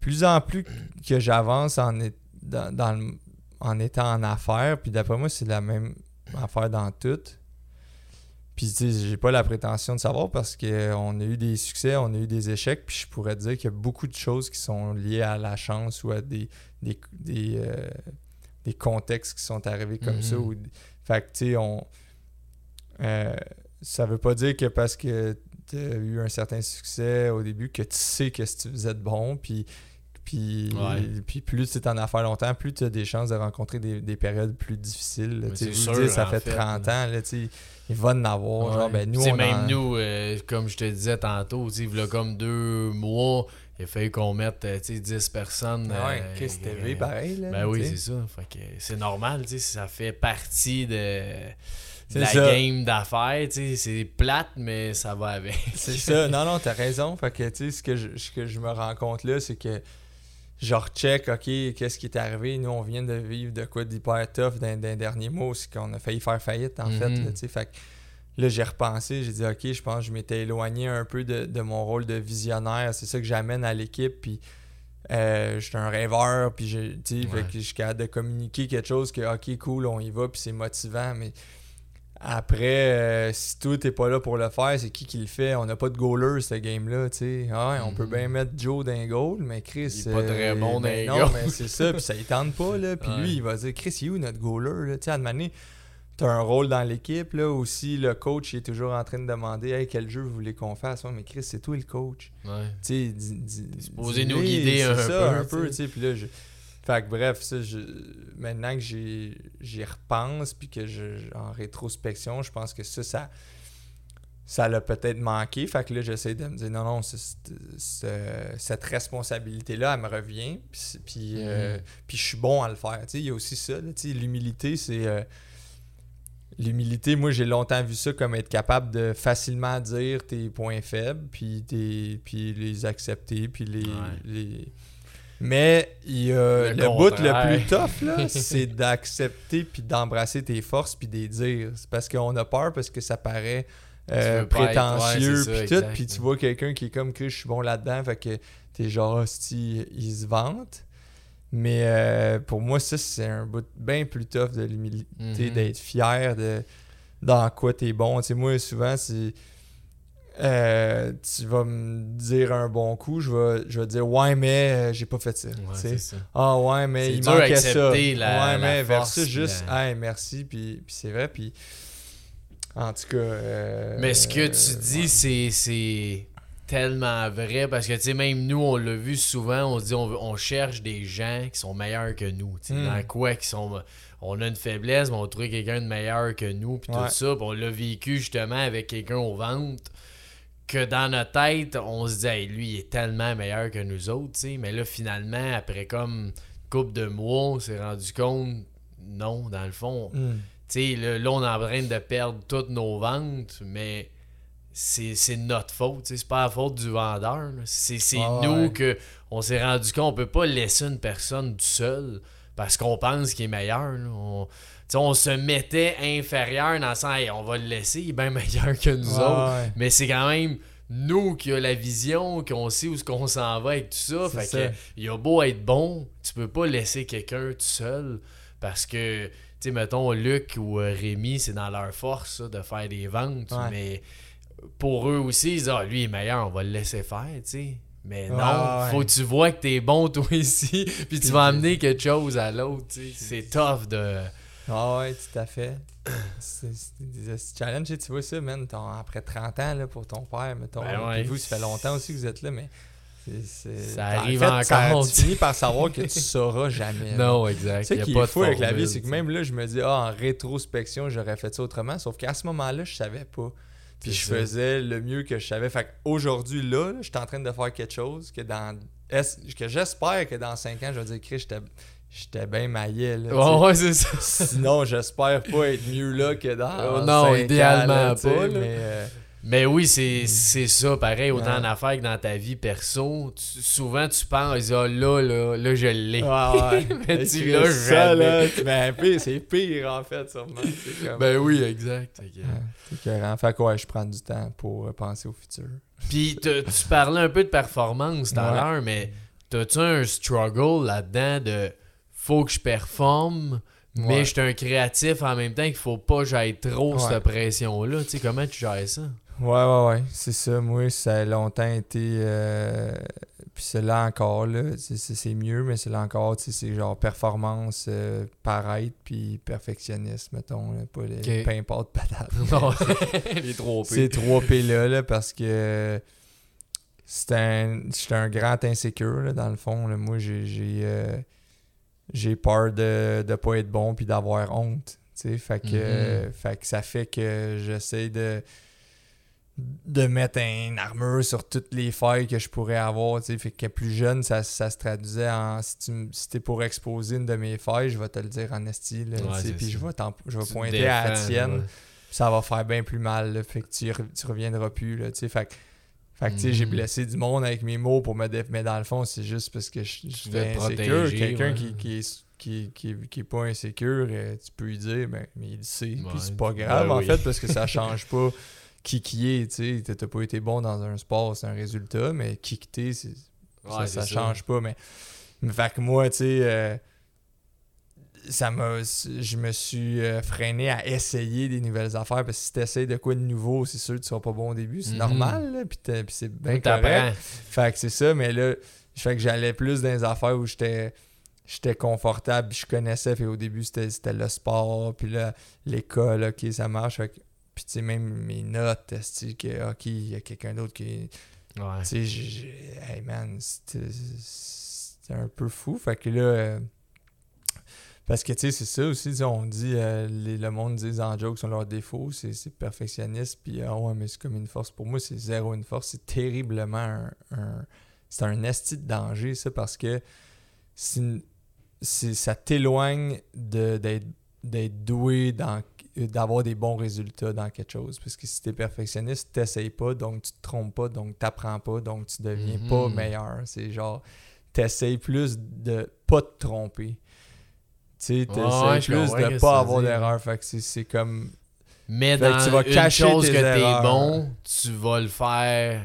plus en plus que j'avance en, est- dans, dans le- en étant en affaires, puis d'après moi, c'est la même affaire dans tout. Puis, tu sais, j'ai pas la prétention de savoir parce qu'on a eu des succès, on a eu des échecs, puis je pourrais te dire qu'il y a beaucoup de choses qui sont liées à la chance ou à des, des, des, euh, des contextes qui sont arrivés comme Mhm. ça. Ou, fait que, tu sais, on. euh, ça veut pas dire que parce que tu as eu un certain succès au début que tu sais que si tu faisais de bon, puis. Puis, Ouais. puis plus tu es en affaires longtemps, plus tu as des chances de rencontrer des, des périodes plus difficiles. là. Vous sûr, dire, ça fait fait, 30 là. ans, là, il va en avoir. Genre, Ouais. ben, nous, on même en- nous, euh, comme je te disais tantôt, tu sais, v'là comme deux mois, il a fallu qu'on mette euh, tu sais, 10 personnes. Ah ouais, euh, Chris, c'était euh, pareil. Là, Ben oui, c'est ça. C'est normal, ça fait partie de, la ça. game d'affaires, c'est plate, mais ça va avec. <laughs> C'est ça. Non, non, t'as raison. Fait que, ce que je, ce que je me rends compte là, c'est que je recheck, OK, qu'est-ce qui est arrivé. Nous, on vient de vivre de quoi d'hyper tough d'un dernier mot. C'est qu'on a failli faire faillite, en fait. Mhm. Là, que là, j'ai repensé. J'ai dit, OK, je pense que je m'étais éloigné un peu de, de mon rôle de visionnaire. C'est ça que j'amène à l'équipe. Puis, euh, j'étais un rêveur. Puis, fait Ouais. je suis capable de communiquer quelque chose que, OK, cool, on y va. Puis, c'est motivant. Mais après, euh, si toi, t'es pas là pour le faire, c'est qui qui le fait? On n'a pas de goaler, ce game-là, tu sais. Ah on peut Mhm. bien mettre Joe dans un goal, mais Chris... Il est pas très bon ben dans un Non, goal. mais c'est ça, puis ça il tente pas, là. Puis Ouais. lui, il va dire, Chris, il est où notre goaler, là? À un moment donné, t'as un rôle dans l'équipe, là, aussi, le coach, il est toujours en train de demander, hey, quel jeu vous voulez qu'on fasse? Ouais, mais Chris, c'est toi le coach. Ouais. Tu dis-les, nous guider un ça, peu, un tu peu, tu. Puis là, je... Fait que bref, ça, je... maintenant que j'y j'y repense, puis que je, en rétrospection, je pense que ça, ça ça l'a peut-être manqué. Fait que là, j'essaie de me dire, non, non, cette responsabilité-là, elle me revient, puis, puis, euh, Mhm. puis je suis bon à le faire. Tu il y a aussi ça, tu l'humilité, c'est... euh, L'humilité, moi j'ai longtemps vu ça comme être capable de facilement dire tes points faibles, puis, tes, puis les accepter, puis les, Ouais. les- Mais il Le le, bout le plus tough, là, <laughs> c'est d'accepter puis d'embrasser tes forces puis de les dire. C'est parce qu'on a peur parce que ça paraît euh, prétentieux puis tout, puis tu vois quelqu'un qui est comme que je suis bon là-dedans, fait que t'es genre hostie, il se vante. Mais euh, pour moi, ça, c'est un bout bien plus tough de l'humilité, Mhm. d'être fier de dans quoi t'es bon. Tu sais, moi, souvent, c'est. euh, tu vas me dire un bon coup, je vais, je vais dire ouais, mais euh, j'ai pas fait ça. Ouais. Ah ouais, mais il manquait ça. la- ouais, la mais force, versus juste la- hey, merci, puis, puis c'est vrai, puis en tout cas. euh, Mais ce que tu dis, ouais. c'est tellement vrai parce que, tu sais, même nous, on l'a vu souvent, on se dit, on, on cherche des gens qui sont meilleurs que nous. Mm. Dans quoi qui sont. On a une faiblesse, mais on trouve quelqu'un de meilleur que nous, puis Ouais. tout ça. Puis on l'a vécu justement avec quelqu'un au ventre que dans notre tête, on se dit, Hey, lui, il est tellement meilleur que nous autres. Mais là, finalement, après comme une couple de mois, on s'est rendu compte, non, dans le fond, Hmm. tu sais, là, là, on est en train de perdre toutes nos ventes, mais c'est notre faute. C'est pas la faute du vendeur. C'est Ah nous ouais. que on s'est rendu compte. On peut pas laisser une personne tout seul parce qu'on pense qu'il est meilleur. là. On, on se mettait inférieur dans le sens, Hey, on va le laisser, il est bien meilleur que nous autres. ouais. Mais c'est quand même nous qui a la vision, qu'on sait où ce qu'on s'en va avec tout ça. Fait ça. que il a beau être bon, tu peux pas laisser quelqu'un tout seul Parce que, tu sais, mettons, Luc ou euh, Rémi, c'est dans leur force ça, de faire des ventes. Ouais. Mais pour eux aussi, ils disent, ah, lui il est meilleur, on va le laisser faire, tu sais. Mais non, Ouais, faut que tu vois que t'es bon toi <laughs> ici, puis tu vas amener quelque chose à l'autre, tu sais. C'est tough de. Ah ouais, tout à fait. <coughs> C'est des challenges, tu vois ça, man, ton- après 30 ans, là, pour ton père, mettons. Ben ouais. vous, ça fait longtemps aussi que vous êtes là, mais... Ça en arrive fait, ça- encore, tu tu finis par savoir que tu <laughs> sauras jamais. Non, exact. A qui est fou avec la vie, c'est que même là, je me dis, ah, en rétrospection, j'aurais fait ça autrement. Sauf qu'à ce moment-là, je savais pas. Puis je ça. faisais le mieux que je savais. Fait qu'aujourd'hui, là, là, je suis en train de faire quelque chose que dans. que j'espère que dans 5 ans, je vais dire, Chris, j'étais. J'étais bien maillé, là. Ouais, c'est ça. Sinon, j'espère pas être mieux là que dans. Oh non, cinq ans, idéalement là, pas, là. Mais, euh, Mais oui, c'est c'est ça, pareil, autant Ouais. en affaires que dans ta vie perso. Tu- souvent, tu penses, ah, là, là, là, je l'ai. ouais, ouais. <laughs> Mais tu l'as ça, jamais. là, tu- Ben, pire, c'est pire, en fait, sûrement. <laughs> Comme- Ben oui, exact. Que- Ouais, c'est. Fait ouais, je prends du temps pour euh, penser au futur. Puis te- tu parlais un peu de performance tout à l'heure, mais t'as-tu un struggle là-dedans de faut que je performe, mais je suis un créatif en même temps qu'il faut pas que j'aille trop cette pression-là. Tu sais, comment tu gères ça? Ouais, ouais, ouais. C'est ça. Moi, ça a longtemps été. euh, Puis c'est là encore, là. C'est- mieux, mais c'est là encore, tu sais, c'est genre performance, euh, paraître, puis perfectionniste, mettons. là, pas les Ok. pain pâte patate. <laughs> Non, <laughs> Les trop Ces trois P-là, là, parce que c'est un, un grand insécure, là, dans le fond. là. Moi, j'ai j'ai euh, peur de ne pas être bon puis d'avoir honte. tu sais. Fait que, Mhm. euh, fait que ça fait que j'essaie de de mettre une armure sur toutes les failles que je pourrais avoir. tu sais. Fait que plus jeune, ça, ça se traduisait en si tu si t'es pour exposer une de mes failles, je vais te le dire en esti. Ouais, puis je vais, t'en- je vais pointer à la tienne ouais. ça va faire bien plus mal. là. fait que tu, re- tu reviendras plus. Là, tu sais. fait que, fait que, j'ai Mhm. blessé du monde avec mes mots pour me défendre. Mais dans le fond, c'est juste parce que je je insécure. Quelqu'un ouais. qui, qui, est, qui, qui, qui est pas insécure, euh, tu peux lui dire, ben, mais il le sait. Ouais, Puis c'est pas ben grave, en oui. fait, parce que ça change <laughs> pas est. Tu sais, t'as pas été bon dans un sport, c'est un résultat, mais c'est Ouais, ça, change pas, mais, mais fait que moi, tu sais, euh, ça m'a, je me suis euh, freiné à essayer des nouvelles affaires parce que si t'essayes de quoi de nouveau, c'est sûr que tu seras pas bon au début, c'est Mhm. normal, là, puis, c'est bien correct. Fait que c'est ça, mais là, fait que j'allais plus dans les affaires où j'étais j'étais confortable, puis je connaissais, puis au début, c'était c'était le sport, puis là, l'école, ok, ça marche, fait que- puis tu sais, même mes notes, esti, que, ok, il y a quelqu'un d'autre qui Ouais. tu sais, j'ai- hey man, c'était un peu fou. Fait que là, euh, parce que tu sais, c'est ça aussi, on dit, euh, les- le monde dit en joke sont leurs défauts, c'est perfectionniste, puis ah ouais, mais c'est comme une force. Pour moi, c'est zéro une force, c'est terriblement un. un- c'est un esti de danger, ça, parce que ça t'éloigne d'être doué dans d'avoir des bons résultats dans quelque chose. Parce que si t'es perfectionniste t'essayes pas donc tu te trompes pas donc t'apprends pas donc tu deviens Mhm. pas meilleur. C'est genre t'essayes plus de pas te tromper. Tu sais Ouais, plus de que pas tu avoir d'erreur. Fait que c'est- comme Mais Fait que dans tu vas une cacher chose tes que t'es erreurs. bon, tu vas le faire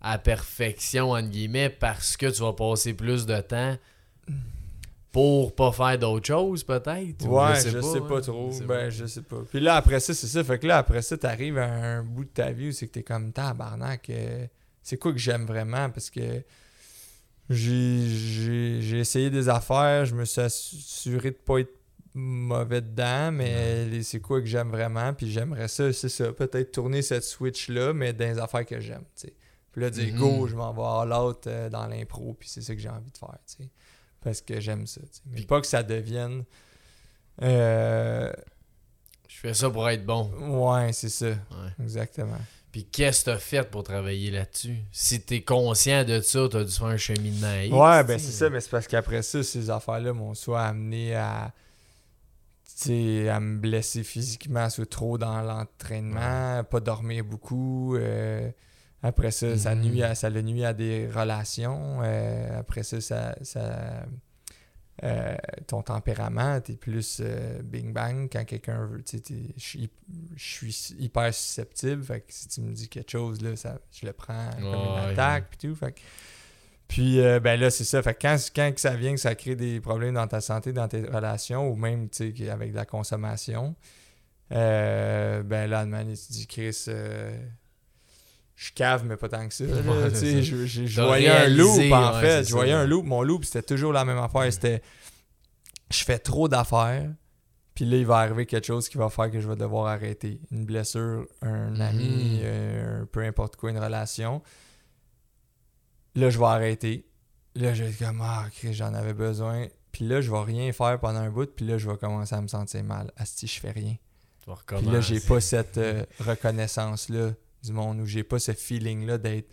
à perfection, entre guillemets, parce que tu vas passer plus de temps pour pas faire d'autres choses, peut-être. ou Ouais, je sais pas, hein. trop. Je sais ben, pas. je sais pas. Puis là, après ça, c'est ça. Fait que là, après ça, t'arrives à un bout de ta vie où c'est que t'es comme tabarnak. euh, c'est quoi que j'aime vraiment? Parce que j'ai, essayé des affaires, je me suis assuré de pas être mauvais dedans, mais c'est quoi que j'aime vraiment? Puis j'aimerais ça, c'est ça. Peut-être tourner cette switch-là, mais dans les affaires que j'aime, tu sais. Puis là, dire Mhm. go, je m'en vais all out euh, dans l'impro, puis c'est ça que j'ai envie de faire, tu sais. Parce que j'aime ça, tu sais. Mais Puis- pas que ça devienne. Euh, Je fais ça pour être bon. ouais, c'est ça. Ouais. Exactement. Puis qu'est-ce que t'as fait pour travailler là-dessus? Si t'es conscient de ça, t'as dû faire un cheminement. X, Ouais, ben c'est ça, mais c'est parce qu'après ça, ces affaires-là m'ont soit amené à. tu sais, à me blesser physiquement, soit trop dans l'entraînement, pas dormir beaucoup. euh, après ça, ça Mhm. nuit à, ça le nuit à des relations. euh, après ça, ça. ça euh, ton tempérament, t'es plus euh, bing bang quand quelqu'un veut. Je suis hyper susceptible. Fait que si tu me dis quelque chose, là, ça, je le prends comme une attaque. Puis tout. Fait que- Puis, euh, ben là, c'est ça. Fait que quand, quand que ça vient, que ça crée des problèmes dans ta santé, dans tes relations, ou même, avec de la consommation, euh, ben là, tu dis, Chris, euh, je cave, mais pas tant que ça. Ouais, je, je- voyais un loop, en ouais, fait. Je voyais ça. un loop. Mon loop, c'était toujours la même affaire. C'était, je fais trop d'affaires, puis là, il va arriver quelque chose qui va faire que je vais devoir arrêter. Une blessure, un ami, Mhm. euh, peu importe quoi, une relation. Là, je vais arrêter. Là, je vais être comme, ah, Chris, j'en avais besoin. Puis là, je vais rien faire pendant un bout, puis là, je vais commencer à me sentir mal. Asti, je fais rien. Puis là, j'ai pas cette euh, reconnaissance-là du monde, ou j'ai pas ce feeling-là d'être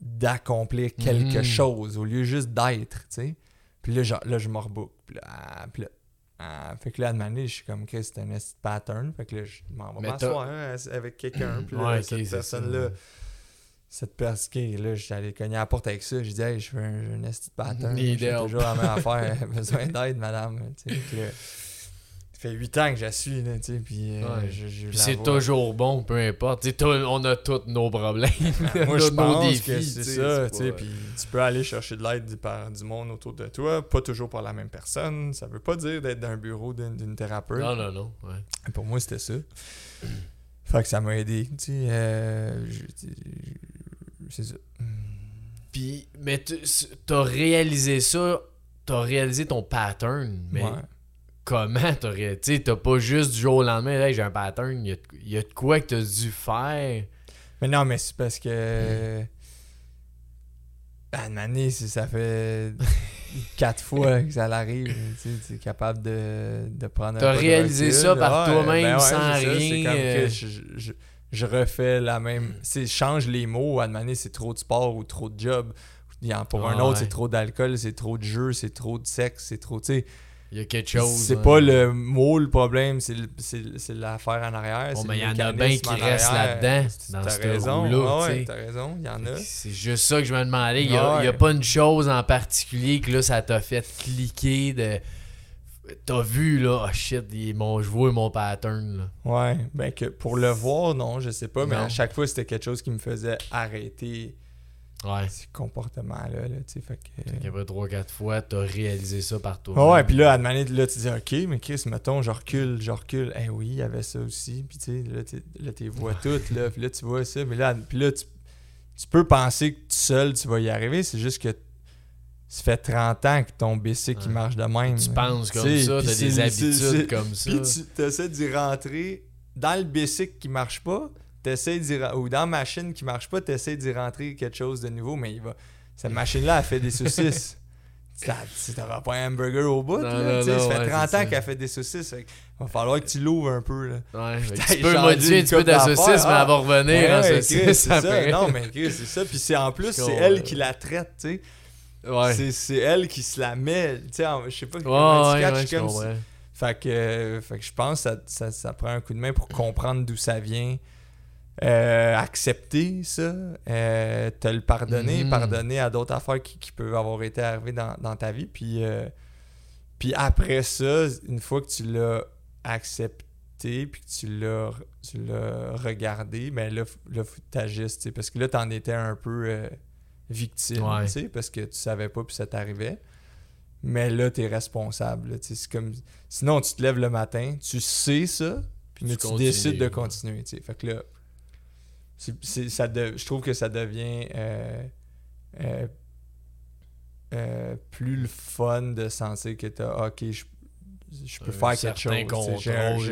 d'accomplir quelque Mhm. chose au lieu juste d'être, tu sais. Puis là, genre, là, je me rebook. Puis là, ah, puis là, ah. fait que là, à je suis comme que c'est un pattern. Fait que là, je m'en vais m'asseoir hein, avec quelqu'un. <clears throat> Puis là, Ouais, cette personne-là, cette personne là, j'allais cogner à la porte avec ça. Je dis, hey, je fais un, un pattern. Help. toujours la même affaire. <laughs> Besoin d'aide, madame. Tu sais, fait 8 ans que je suis, là, tu sais, puis euh, Ouais. je, je Puis la c'est toujours bon, peu importe. Tu sais, tout- on a tous nos problèmes. <laughs> Moi, <laughs> je nos pense défis, que c'est ça, tu sais, puis tu peux aller chercher de l'aide du, par du monde autour de toi, pas toujours par la même personne. Ça veut pas dire d'être dans un bureau d'une d'une thérapeute. Non, non, non. ouais. Pour moi, c'était ça. Fait que ça m'a aidé, tu sais. euh, je- je- c'est ça. Puis, mais tu as réalisé ça, t'as réalisé ton pattern, mais Ouais. Comment t'as réalisé? Tu sais, t'as pas juste du jour au lendemain, hey, j'ai un pattern, il y y a de quoi que t'as dû faire? Mais non, mais c'est parce que. À une année, ça fait <laughs> quatre fois que ça l'arrive. Tu es capable de, de prendre un T'as réalisé ça par toi-même, ben ouais, sans ça, rien, C'est comme que je, je- je refais la même. C'est je change les mots. À une année, c'est trop de sport ou trop de job. Pour un autre, ouais. c'est trop d'alcool, c'est trop de jeu, c'est trop de sexe, c'est trop. Tu sais, Il y a quelque chose. c'est hein. pas le mot le problème, c'est l'affaire en arrière. Bon, mais il y en a bien qui en restent là-dedans, dans raison. Ah ouais, t'as raison, il y en a. C'est juste ça que je me demandais. Il y a, Ah a pas une chose en particulier que là, ça t'a fait cliquer de. T'as vu là, oh shit, mon, je vois mon pattern là. Ouais, ben que pour le voir, non, je sais pas, mais Non. à chaque fois, c'était quelque chose qui me faisait arrêter Ouais. ces comportements-là, là, tu sais, que... Après 3-4 fois, t'as réalisé ça par toi. Ouais, ouais, puis là, à demander, là, tu dis, OK, mais Chris, mettons, je recule, je recule. Eh oui, il y avait ça aussi. Puis, tu sais, là, tu vois toutes, là. Puis là, tu vois ça. Mais là, puis là tu, tu peux penser que tout seul, tu vas y arriver. C'est juste que ça fait 30 ans que ton bicycle, Ouais. marche de même. Tu penses comme Tu ça, t'as des habitudes comme ça. Puis tu essaies d'y rentrer dans le bicycle qui marche pas, t'essaies d'y ou dans la machine qui marche pas, t'essaies d'y rentrer quelque chose de nouveau, mais il va. Cette machine-là, elle fait des saucisses. <laughs> Ça- Tu t'auras pas un hamburger au bout, Non, là, non, non, ça fait ouais, 30 c'est ans ça. qu'elle fait des saucisses. fait que va falloir que tu l'ouvres un peu. Là. Ouais, tu peux modifier un petit peu ta d'affaires, saucisse, mais ah. elle va revenir en Ouais, Chris, saucisse c'est ça. Non, mais c'est ça. Puis c'est en plus, c'est elle qui la traite, tu sais. C'est- elle qui se la met. Tu sais, en- je sais pas comment tu catches comme fait que, euh, fait que je pense que ça, ça, ça prend un coup de main pour comprendre d'où ça vient. Euh, accepter ça, euh, te le pardonner, Mhm. pardonner à d'autres affaires qui, qui peuvent avoir été arrivées dans, dans ta vie. Puis, euh, puis après ça, une fois que tu l'as accepté, puis que tu l'as, tu l'as regardé, ben là, là faut que parce que là, t'en étais un peu victime, Ouais. parce que tu savais pas, puis ça t'arrivait. Mais là, responsable. tu sais, c'est comme... Sinon, tu te lèves le matin, tu sais ça, Puis mais tu tu, décides de continuer. Fait que là, c'est- c'est- ça de- je trouve que ça devient euh, euh, euh, plus le fun de sentir que t'as OK, je, je peux Un faire quelque chose. tu un- contrôle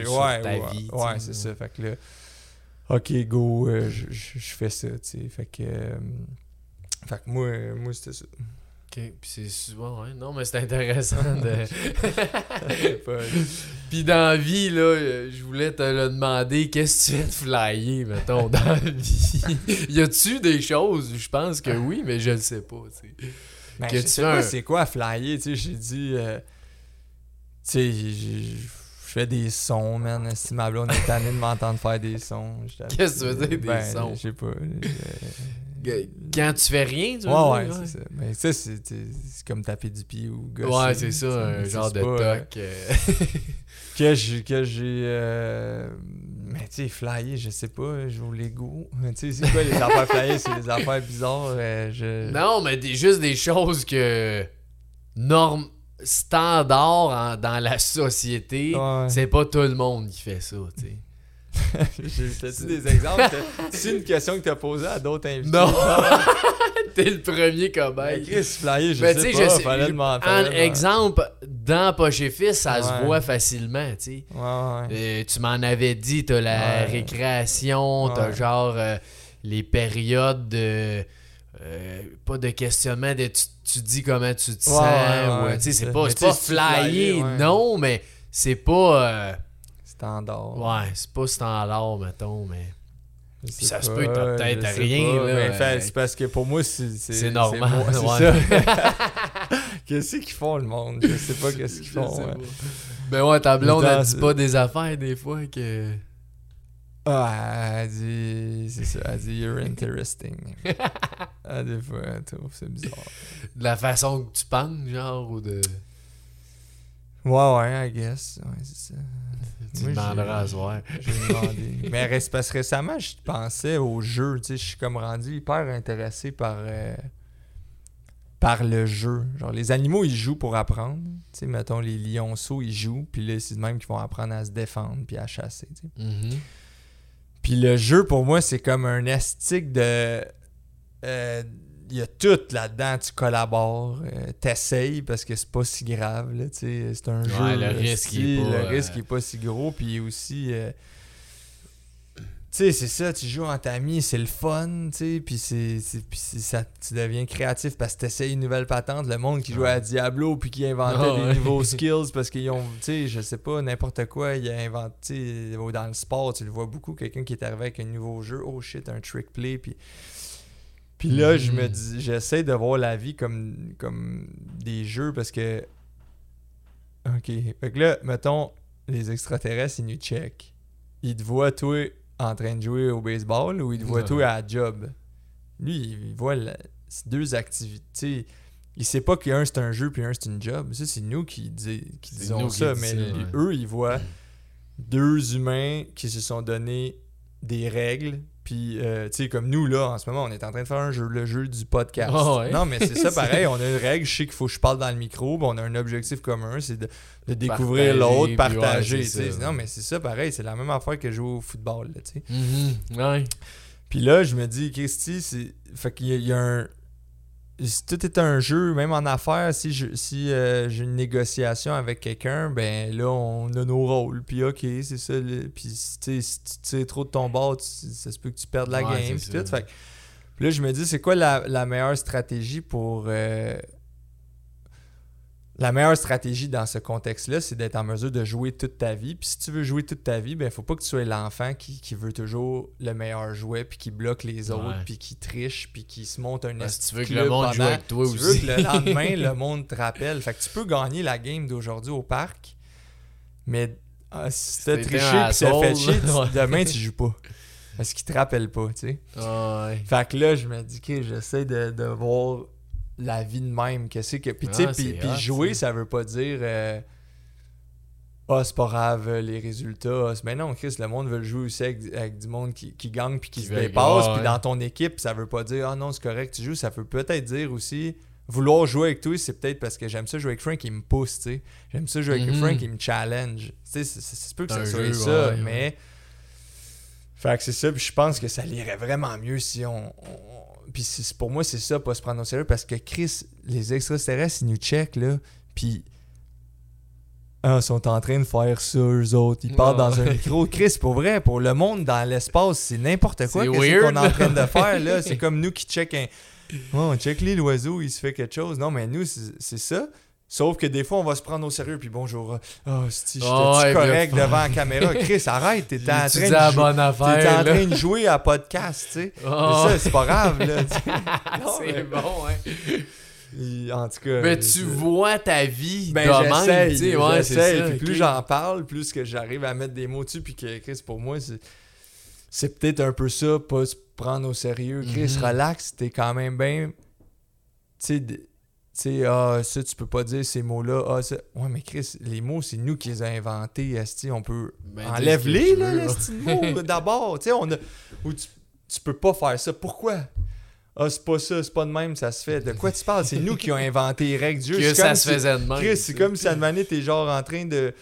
sur ouais, ta ouais, vie, Ouais, tu c'est ça. Fait que là, OK, go, euh, je, je- je fais ça. tu. Fait que, euh, fait que moi, euh, moi c'était ça. Ok, puis c'est souvent, ouais. Non, mais c'est intéressant de. <laughs> <laughs> Puis dans la vie, là, euh, je voulais te le demander, qu'est-ce que tu fais de flyer, mettons, dans la vie? <laughs> y a-tu des choses? Je pense que oui, mais je le sais pas, tu sais. Ben, Que je tu sais un- c'est quoi flyer, tu sais, j'ai dit... euh, tu sais, je fais des sons, man. Si ma blonde est tannée de m'entendre faire des sons. Qu'est-ce que tu veux dire, des ben, sons? Je sais pas. Quand tu fais rien, tu veux Ouais, ouais, c'est ça. Mais ça, c'est comme taper du pied ou gosser. Ouais, c'est ça, un genre de pas, euh, toc. euh, <laughs> que j'ai que j'ai euh, Mais tu sais, flyer, je sais pas, je joue Lego. <laughs> Tu sais, c'est quoi les affaires flyées? C'est des affaires bizarres. je... Non, mais des, juste des choses que. normes standard en- dans la société. Ouais. C'est pas tout le monde qui fait ça, tu sais. <laughs> J'ai T'as-tu des exemples? <laughs> C'est une question que t'as posée à d'autres invités. Non! <laughs> T'es le premier cobaye. Chris, flyer, je Ben, sais tu pas, sais, je fallait sais- demander. En exemple, dans Poche et Fils, ça se voit facilement, tu sais. Ouais, ouais. Euh, tu m'en avais dit, t'as la récréation, t'as genre euh, les périodes de. euh, pas de questionnement, de tu, tu dis comment tu te sens. tu sais, c'est pas, pas tu flyé, non, mais c'est pas. Standard. ouais, c'est pas standard, mettons, mais. Puis ça se peut que t'as peut-être rien, pas, là, mais fait, c'est parce que pour moi, c'est. C'est normal, moi, <laughs> C'est ouais. ça. <laughs> qu'est-ce qu'ils font, le monde? Je sais pas qu'est-ce qu'ils font. ouais. Ben ouais, ta blonde, elle dit c'est- pas des affaires des fois que. Ah, elle dit. C'est ça, elle dit You're interesting. <laughs> ah, des fois, elle trouve ça bizarre. De la façon que tu penses, genre, ou de. Ouais, ouais, I guess. Ouais, c'est ça. Tu demanderas à. <laughs> Mais reste- parce que récemment, je pensais au jeu. Je suis comme rendu hyper intéressé par, euh, par le jeu. Genre, les animaux, ils jouent pour apprendre. Sais, mettons, les lionceaux, ils jouent. Puis là, c'est de même qu'ils vont apprendre à se défendre puis à chasser. Mhm. Puis le jeu, pour moi, c'est comme un estique de. euh, Il y a tout là-dedans, tu collabores, euh, t'essayes parce que c'est pas si grave, là, c'est un Ouais, jeu. le là, risque, si, est pas, Le euh, risque il est pas si gros, puis aussi... euh, tu sais, c'est ça, tu joues en ami, c'est le fun, tu sais, puis c'est, ça, tu deviens créatif parce que t'essayes une nouvelle patente, le monde qui jouait à Diablo puis qui inventait Ah, des ouais. nouveaux <laughs> skills parce qu'ils ont, tu sais, je sais pas, n'importe quoi, il a inventé, tu sais, dans le sport, tu le vois beaucoup, quelqu'un qui est arrivé avec un nouveau jeu, oh shit, un trick play, puis... Puis là, je me Mhm. dis, j'essaie de voir la vie comme, comme des jeux parce que. Ok. Fait que là, mettons, les extraterrestres, ils nous check. Ils te voient, toi, en train de jouer au baseball ou ils te voient, Ouais. toi, à la job? Lui, il voit la- ces deux activités. Il sait pas qu'un c'est un jeu puis un c'est une job. Ça, c'est nous qui, dis- qui disons nous ça. mais ça, lui- ouais. eux, ils voient deux humains qui se sont donné des règles. Puis, euh, tu sais, comme nous, là, en ce moment, on est en train de faire un jeu, le jeu du podcast. Ah ouais. Non, mais c'est ça <laughs> pareil. On a une règle. Je sais qu'il faut que je parle dans le micro. on a un objectif commun, c'est de, de découvrir l'autre, partager. ouais, non, mais c'est ça pareil. C'est la même affaire que jouer au football, là, tu sais. Ouais. Puis là, je me dis, Christy, c'est. Fait qu'il y a un. Si tout est un jeu, même en affaires, si je- si euh, j'ai une négociation avec quelqu'un, ben là, on a nos rôles. Puis ok, c'est ça. le- Puis sais, si tu tires trop de ton bord, ça se peut que tu perdes la Ouais, game. Puis tout. Fait puis là, je me dis, c'est quoi la, la meilleure stratégie pour. euh, la meilleure stratégie dans ce contexte-là, c'est d'être en mesure de jouer toute ta vie. Puis si tu veux jouer toute ta vie, ben faut pas que tu sois l'enfant qui, qui veut toujours le meilleur jouet, puis qui bloque les autres, Ouais. puis qui triche, puis qui se monte un esti tu veux que le monde joue avec toi tu aussi. veux que le lendemain, le <laughs> monde te rappelle. Fait que tu peux gagner la game d'aujourd'hui au parc, mais ah, si t'as triché puis ça fait chier, tu- demain tu joues pas. Parce qu'il te rappelle pas, tu sais. Ouais. Fait que là, je me dis que j'essaie de, de voir la vie de même. Qu'est-ce que. Puis, Ah, puis, puis jouer, ça. veut pas dire. euh, Ah, c'est pas grave, les résultats. Mais non, Chris, le monde veut jouer aussi avec, avec du monde qui, qui gagne puis qui, Qui se veut- dépasse. Puis ouais. dans ton équipe, ça veut pas dire Ah non, c'est correct, tu joues. Ça peut peut-être dire aussi vouloir jouer avec toi, c'est peut-être parce que j'aime ça jouer avec Frank, il me pousse, tu sais. J'aime ça jouer avec Mhm. Frank, il me challenge. Tu sais, c'est- peut que ça soit ça, ouais, ouais. mais. Fait que c'est ça, puis je pense que ça irait vraiment mieux si on. on- Puis pour moi, c'est ça, pas se prendre au sérieux, parce que Chris, les extraterrestres, ils nous checkent, là, puis. Ah, ils sont en train de faire ça, eux autres. Ils parlent dans un micro. <laughs> Chris, pour vrai, pour le monde dans l'espace, c'est n'importe quoi qu'on est en train de faire, là. <laughs> C'est comme nous qui check un. Oh, on check les l'oiseau, il se fait quelque chose. Non, mais nous, c'est ça. Sauf que des fois, on va se prendre au sérieux, puis bonjour. Ah, si, j'étais Ah ouais, correct devant la <laughs> caméra? Chris, arrête, t'étais en train de la jouer. bonne affaire. T'étais en train de jouer à podcast, tu sais. Ah. C'est pas grave, là. <laughs> c'est mais- bon, hein. En tout cas. Mais tu vois ta vie Ben, j'essaye, ouais, c'est j'essaye. ça. Puis plus j'en parle, plus que j'arrive à mettre des mots dessus, puis que Chris, pour moi, c'est, c'est peut-être un peu ça, pas se prendre au sérieux. Chris, Mhm. relax, t'es quand même bien. Tu sais, tu sais, ah, ça, tu peux pas dire ces mots-là. Ah, ça. Ouais, mais Chris, les mots, c'est nous qui les avons inventés. esti, on peut. Ben, Enlève-les, là, les mots, d'abord. Tu sais, on a. Ou tu, tu peux pas faire ça. Pourquoi? Ah, c'est pas ça, c'est pas de même, ça se fait. De quoi tu parles? C'est nous qui avons inventé les règles du jeu. Que ça se si- faisait de même. Chris, c'est comme si à un t'es genre en train de,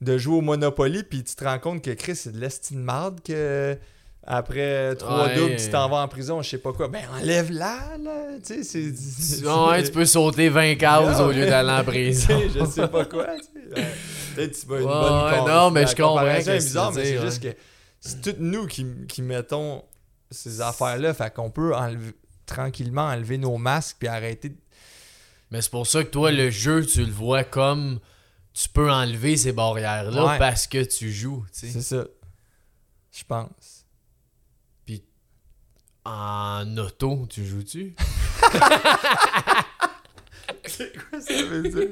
de jouer au Monopoly, puis tu te rends compte que Chris, c'est de l'estime de marde que après trois Ouais. doubles, tu t'en vas en prison, je sais pas quoi. Ben enlève-la, là. Tu sais, c'est. c'est- Ouais, tu peux sauter 20 cases Non, au lieu d'aller en prison. <laughs> je sais pas quoi. Peut-être que tu vas une Ouais, bonne ouais, non, mais je comprends comparaison est qu'est-ce que bizarre, mais c'est juste que c'est toutes nous qui, qui mettons ces affaires-là. Fait qu'on peut enlever, tranquillement enlever nos masques puis arrêter de Mais c'est pour ça que toi, le jeu, tu le vois comme tu peux enlever ces barrières-là parce que tu joues. C'est ça. Je pense. En auto, tu joues-tu? <laughs> C'est quoi ça veut dire?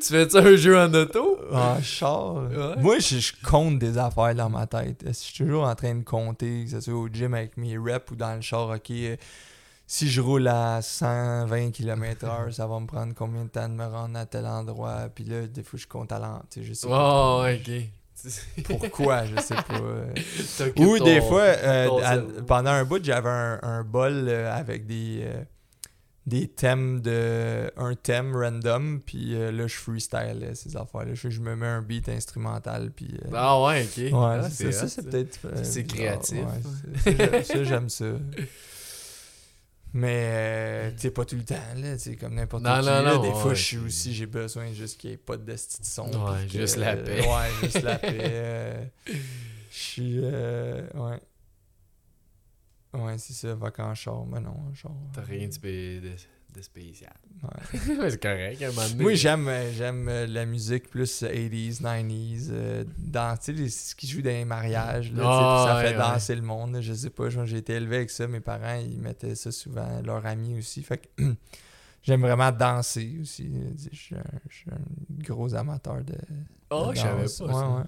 tu fais-tu un jeu en auto? Ah, char. Ouais. Moi, je, je compte des affaires dans ma tête. Je suis toujours en train de compter, que ce soit au gym avec mes reps ou dans le char. Ok, euh, si je roule à 120 km/h, ça va me prendre combien de temps de me rendre à tel endroit? Puis là, des fois, je compte à l'an. tu sais, Je sais pas Oh, ok. <laughs> pourquoi, je sais pas. euh. Ou ton- des fois, euh, à- pendant un bout, j'avais un, un bol euh, avec des, euh, des thèmes de. un thème random, puis euh, là, je freestyle ces affaires-là. Je, je me mets un beat instrumental, puis. Ah ouais, ok. ouais, Ah, c'est ça, c'est peut-être. C'est créatif. Ouais, ça, j'aime ça. <laughs> Mais, euh, tu sais, pas tout le temps, là, tu comme n'importe qui. Non, non, là, non, des fois, ouais, je suis aussi, j'ai besoin juste qu'il n'y ait pas de son. Ouais, puis que- juste la paix. Ouais, juste la <laughs> paix. euh, Je suis, euh, ouais. Ouais, c'est ça, vacances char, mais non, char. T'as rien de, spé- de, spécial. Ouais. <laughs> C'est correct, à un moment donné. Moi, j'aime euh, j'aime euh, la musique plus 80s, 90s, euh, dans, tu sais, les- ce qui joue dans les mariages, là, Ah, ça ouais, fait ouais. danser le monde, là, je sais pas, j'ai été élevé avec ça, mes parents, ils mettaient ça souvent, leurs amis aussi, fait que <clears throat> j'aime vraiment danser aussi, je suis un, gros amateur de, Oh, je savais pas ça.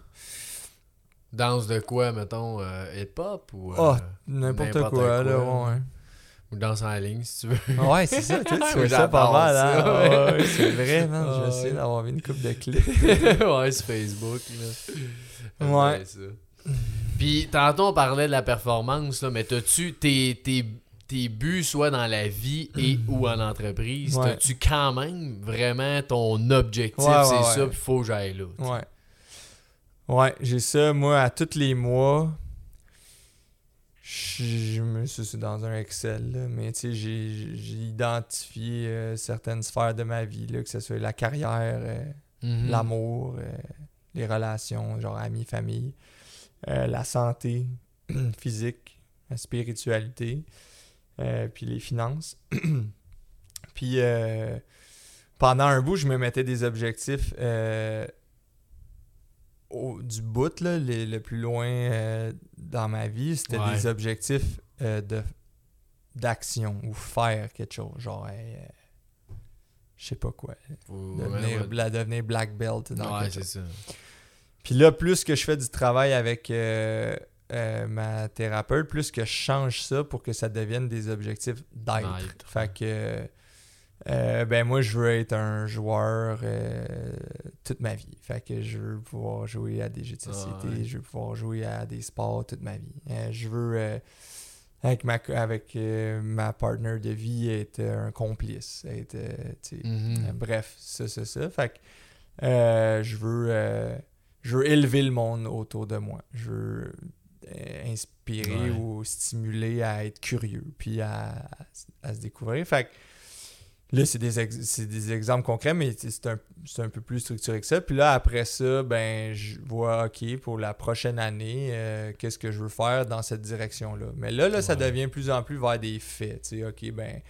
Danse de quoi, mettons, euh, hip-hop ou, euh, Oh, N'importe quoi, là, quoi. ouais. Ou danse en ligne, si tu veux. Ouais, c'est ça, tu <laughs> fais ça pas mal, hein? ouais. Ouais, c'est vrai, man, je Ah, vais essayer ouais. d'avoir vu une coupe de clips. <laughs> ouais, sur Facebook, là. Ouais. Puis, tantôt, on parlait de la performance, là, mais t'as-tu tes, tes, tes buts, soit dans la vie et ou en entreprise, Ouais. t'as-tu quand même vraiment ton objectif, c'est ça, puis faut que j'aille là. Ouais. Ouais, j'ai ça, moi, à tous les mois. Je, me c'est dans un Excel, là, mais tu sais, j'ai identifié euh, certaines sphères de ma vie, là, que ce soit la carrière, euh, Mhm. l'amour, euh, les relations, genre amis, famille, la santé <clears throat> physique, la spiritualité, puis les finances. <clears throat> puis pendant un bout, je me mettais des objectifs au- du bout, là, les- le plus loin euh, dans ma vie. C'était Ouais. des objectifs euh, de d'action ou faire quelque chose. Genre, hey, euh, je sais pas quoi. Devenir, ouais, ouais. la- devenir black belt dans Ouais, quelque c'est chose. ça. Puis là, plus que je fais du travail avec ma thérapeute, plus que je change ça pour que ça devienne des objectifs d'être. D'être. Fait que, euh, ben moi, je veux être un joueur euh, toute ma vie. Fait que je veux pouvoir jouer à des jeux de Ah, société, ouais. je veux pouvoir jouer à des sports toute ma vie. Euh, je veux, avec ma, avec, ma partner de vie, être un complice. Être, euh, bref, ça, ça, ça. Fait que je veux je veux élever le monde autour de moi. Je veux inspirer Ouais. ou stimuler à être curieux, puis à, à se découvrir. Fait que là, c'est des, ex- des exemples concrets, mais c'est un, un peu plus structuré que ça. Puis là, après ça, ben, je vois, OK, pour la prochaine année, euh, qu'est-ce que je veux faire dans cette direction-là? Mais là, là, ça devient plus en plus vers des faits. Tu sais, OK, ben,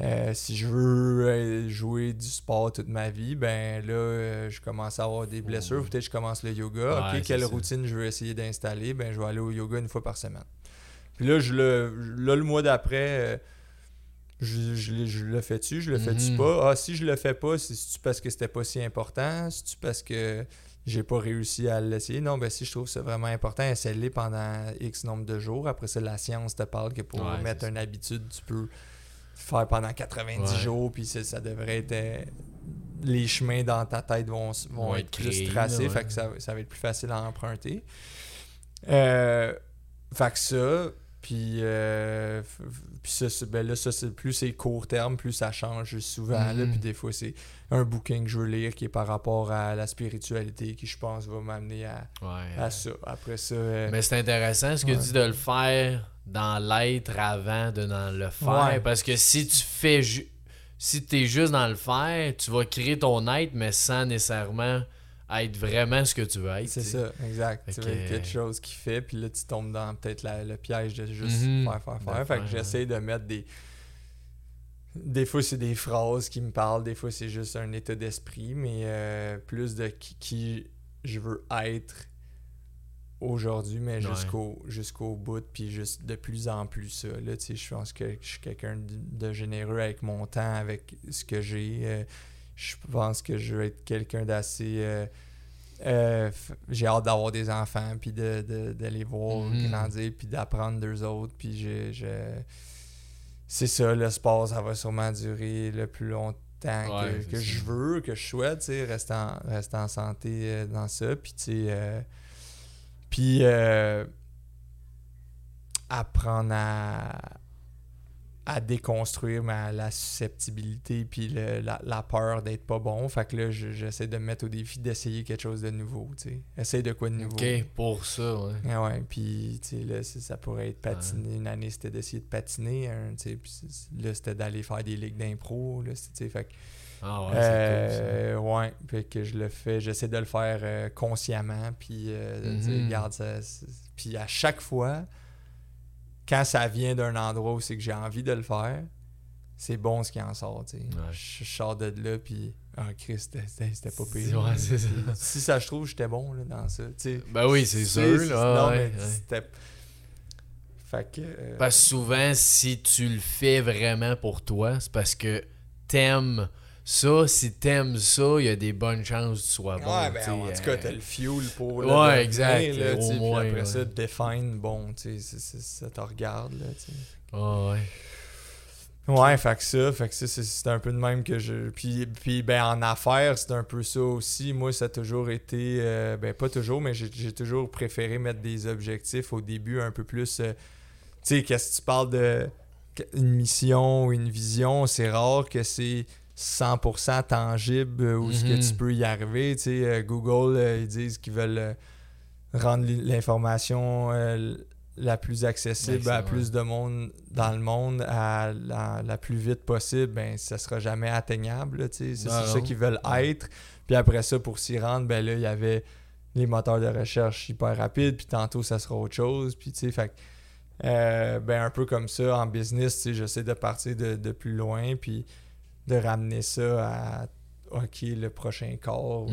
euh, si je veux euh, jouer du sport toute ma vie, ben là, je commence à avoir des blessures. Peut-être que je commence le yoga. Ouais, ok, quelle ça. routine je veux essayer d'installer? Ben, je vais aller au yoga une fois par semaine. Puis là, je le, là, le mois d'après, je, je, le- je le fais-tu, je le fais-tu pas? Ah, si je le fais pas, c'est-tu parce que c'était pas si important? C'est-tu parce que j'ai pas réussi à l'essayer? Non, ben si je trouve ça vraiment important, essaie-le pendant X nombre de jours. Après ça, la science te parle que pour Ouais, mettre c'est une habitude, tu peux faire pendant 90 Ouais. jours, puis ça, devrait être. euh, les chemins dans ta tête vont, vont être, plus tracés, fait que ça, ça va être plus facile à emprunter. Euh, fait que ça, puis, euh, puis ça, c'est- ben là, ça, c'est plus c'est court terme, plus ça change souvent. là, Mhm. puis des fois, c'est un booking que je veux lire qui est par rapport à la spiritualité qui, je pense, va m'amener à, Ouais. à ça. Après ça, euh, Mais c'est intéressant ce que Ouais. tu dis de le faire dans l'être avant de dans le faire. Ouais. Parce que si tu fais ju- si tu es juste dans le faire, tu vas créer ton être, mais sans nécessairement être vraiment ce que tu veux être. c'est ça, exact. Fait Tu que- veux quelque chose qui fait, puis là, tu tombes dans peut-être le piège de juste Mhm. faire, faire, De faire. Fait faire, que j'essaie de mettre des. Des fois, c'est des phrases qui me parlent, des fois, c'est juste un état d'esprit, mais euh, plus de qui, qui je veux être aujourd'hui, mais Ouais. jusqu'au jusqu'au bout, puis juste de plus en plus ça. Là, tu sais, je pense que je suis quelqu'un de, de généreux avec mon temps, avec ce que j'ai. euh, je pense que je veux être quelqu'un d'assez. euh, euh, j'ai hâte d'avoir des enfants, puis de, de, de les voir Mhm. grandir, puis d'apprendre d'eux autres. Puis je, je- c'est ça, le sport, ça va sûrement durer le plus longtemps Ouais, que, je veux, que je souhaite, tu sais, rester en, rester en santé euh, dans ça. Puis, tu sais, puis euh, apprendre à, à déconstruire ma, la susceptibilité puis le- la, la peur d'être pas bon. Fait que là, je- j'essaie de me mettre au défi d'essayer quelque chose de nouveau, tu sais. Essaye de quoi de nouveau. OK, pour ça, ouais. Ah ouais, puis tu sais, là, ça pourrait être patiner. Une année, c'était d'essayer de patiner. hein, tu sais, puis là, c'était d'aller faire des ligues d'impro. Là, tu sais, fait que, Ah ouais, cool euh, ouais, fait que je le fais. J'essaie de le faire euh, consciemment. Puis, euh, tu sais, Mhm. regarde, ça- puis à chaque fois, quand ça vient d'un endroit où c'est que j'ai envie de le faire, c'est bon ce qui en sort. Ouais. Je, je sors de là, puis, ah, Christ, c'était- pas pire. Ouais, ça. Si ça, je trouve, j'étais bon là, dans ça. Ben oui, c'est sûr. là, non, ouais, mais ouais. c'était. Fait que. euh, Parce que souvent, si tu le fais vraiment pour toi, c'est parce que t'aimes ça. Si t'aimes ça, il y a des bonnes chances que tu sois bon. ouais, ben, en tout euh, cas, t'as le fuel pour. Ouais, exact, là, au moins, après ouais. ça, define, bon, tu sais, ça te regarde, là, tu sais. ah ouais. Ouais, fait que ça, fait que ça, c'est- un peu de même que je. Puis, puis ben, en affaires, c'est un peu ça aussi. Moi, ça a toujours été. euh, ben, pas toujours, mais j'ai j'ai toujours préféré mettre des objectifs au début un peu plus. euh, tu sais, qu'est-ce que tu parles de. Une mission ou une vision, c'est rare que c'est 100% tangible euh, ou ce que Mhm. tu peux y arriver. Tu sais, euh, Google, euh, ils disent qu'ils veulent rendre l'in- l'information la plus accessible à plus de monde dans le monde à la, la plus vite possible, ben ça sera jamais atteignable. là, tu sais. C'est ça qu'ils veulent être. Puis après ça, pour s'y rendre, ben là, il y avait les moteurs de recherche hyper rapides, puis tantôt, ça sera autre chose. Puis tu sais, fait euh, ben un peu comme ça, en business, tu sais, j'essaie de partir de, de plus loin, puis de ramener ça à OK, le prochain corps.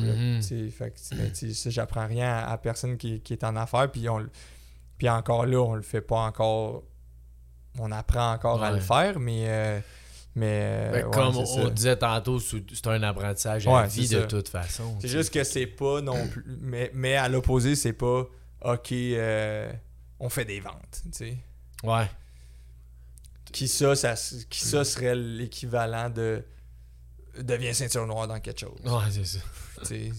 ça, j'apprends rien à, à personne qui, qui est en affaires, puis on le- puis encore là, on le fait pas encore. On apprend encore à le faire, mais. euh, mais euh, Ben, ouais, comme on ça. disait tantôt, c'est un apprentissage à Ouais, vie de toute façon. C'est juste que c'est pas non plus. Mais, mais à l'opposé, c'est pas OK, euh, on fait des ventes. Ouais. Qui ça, ça, qui ça serait l'équivalent de deviens ceinture noire dans quelque chose. Ouais, c'est ça. C'est-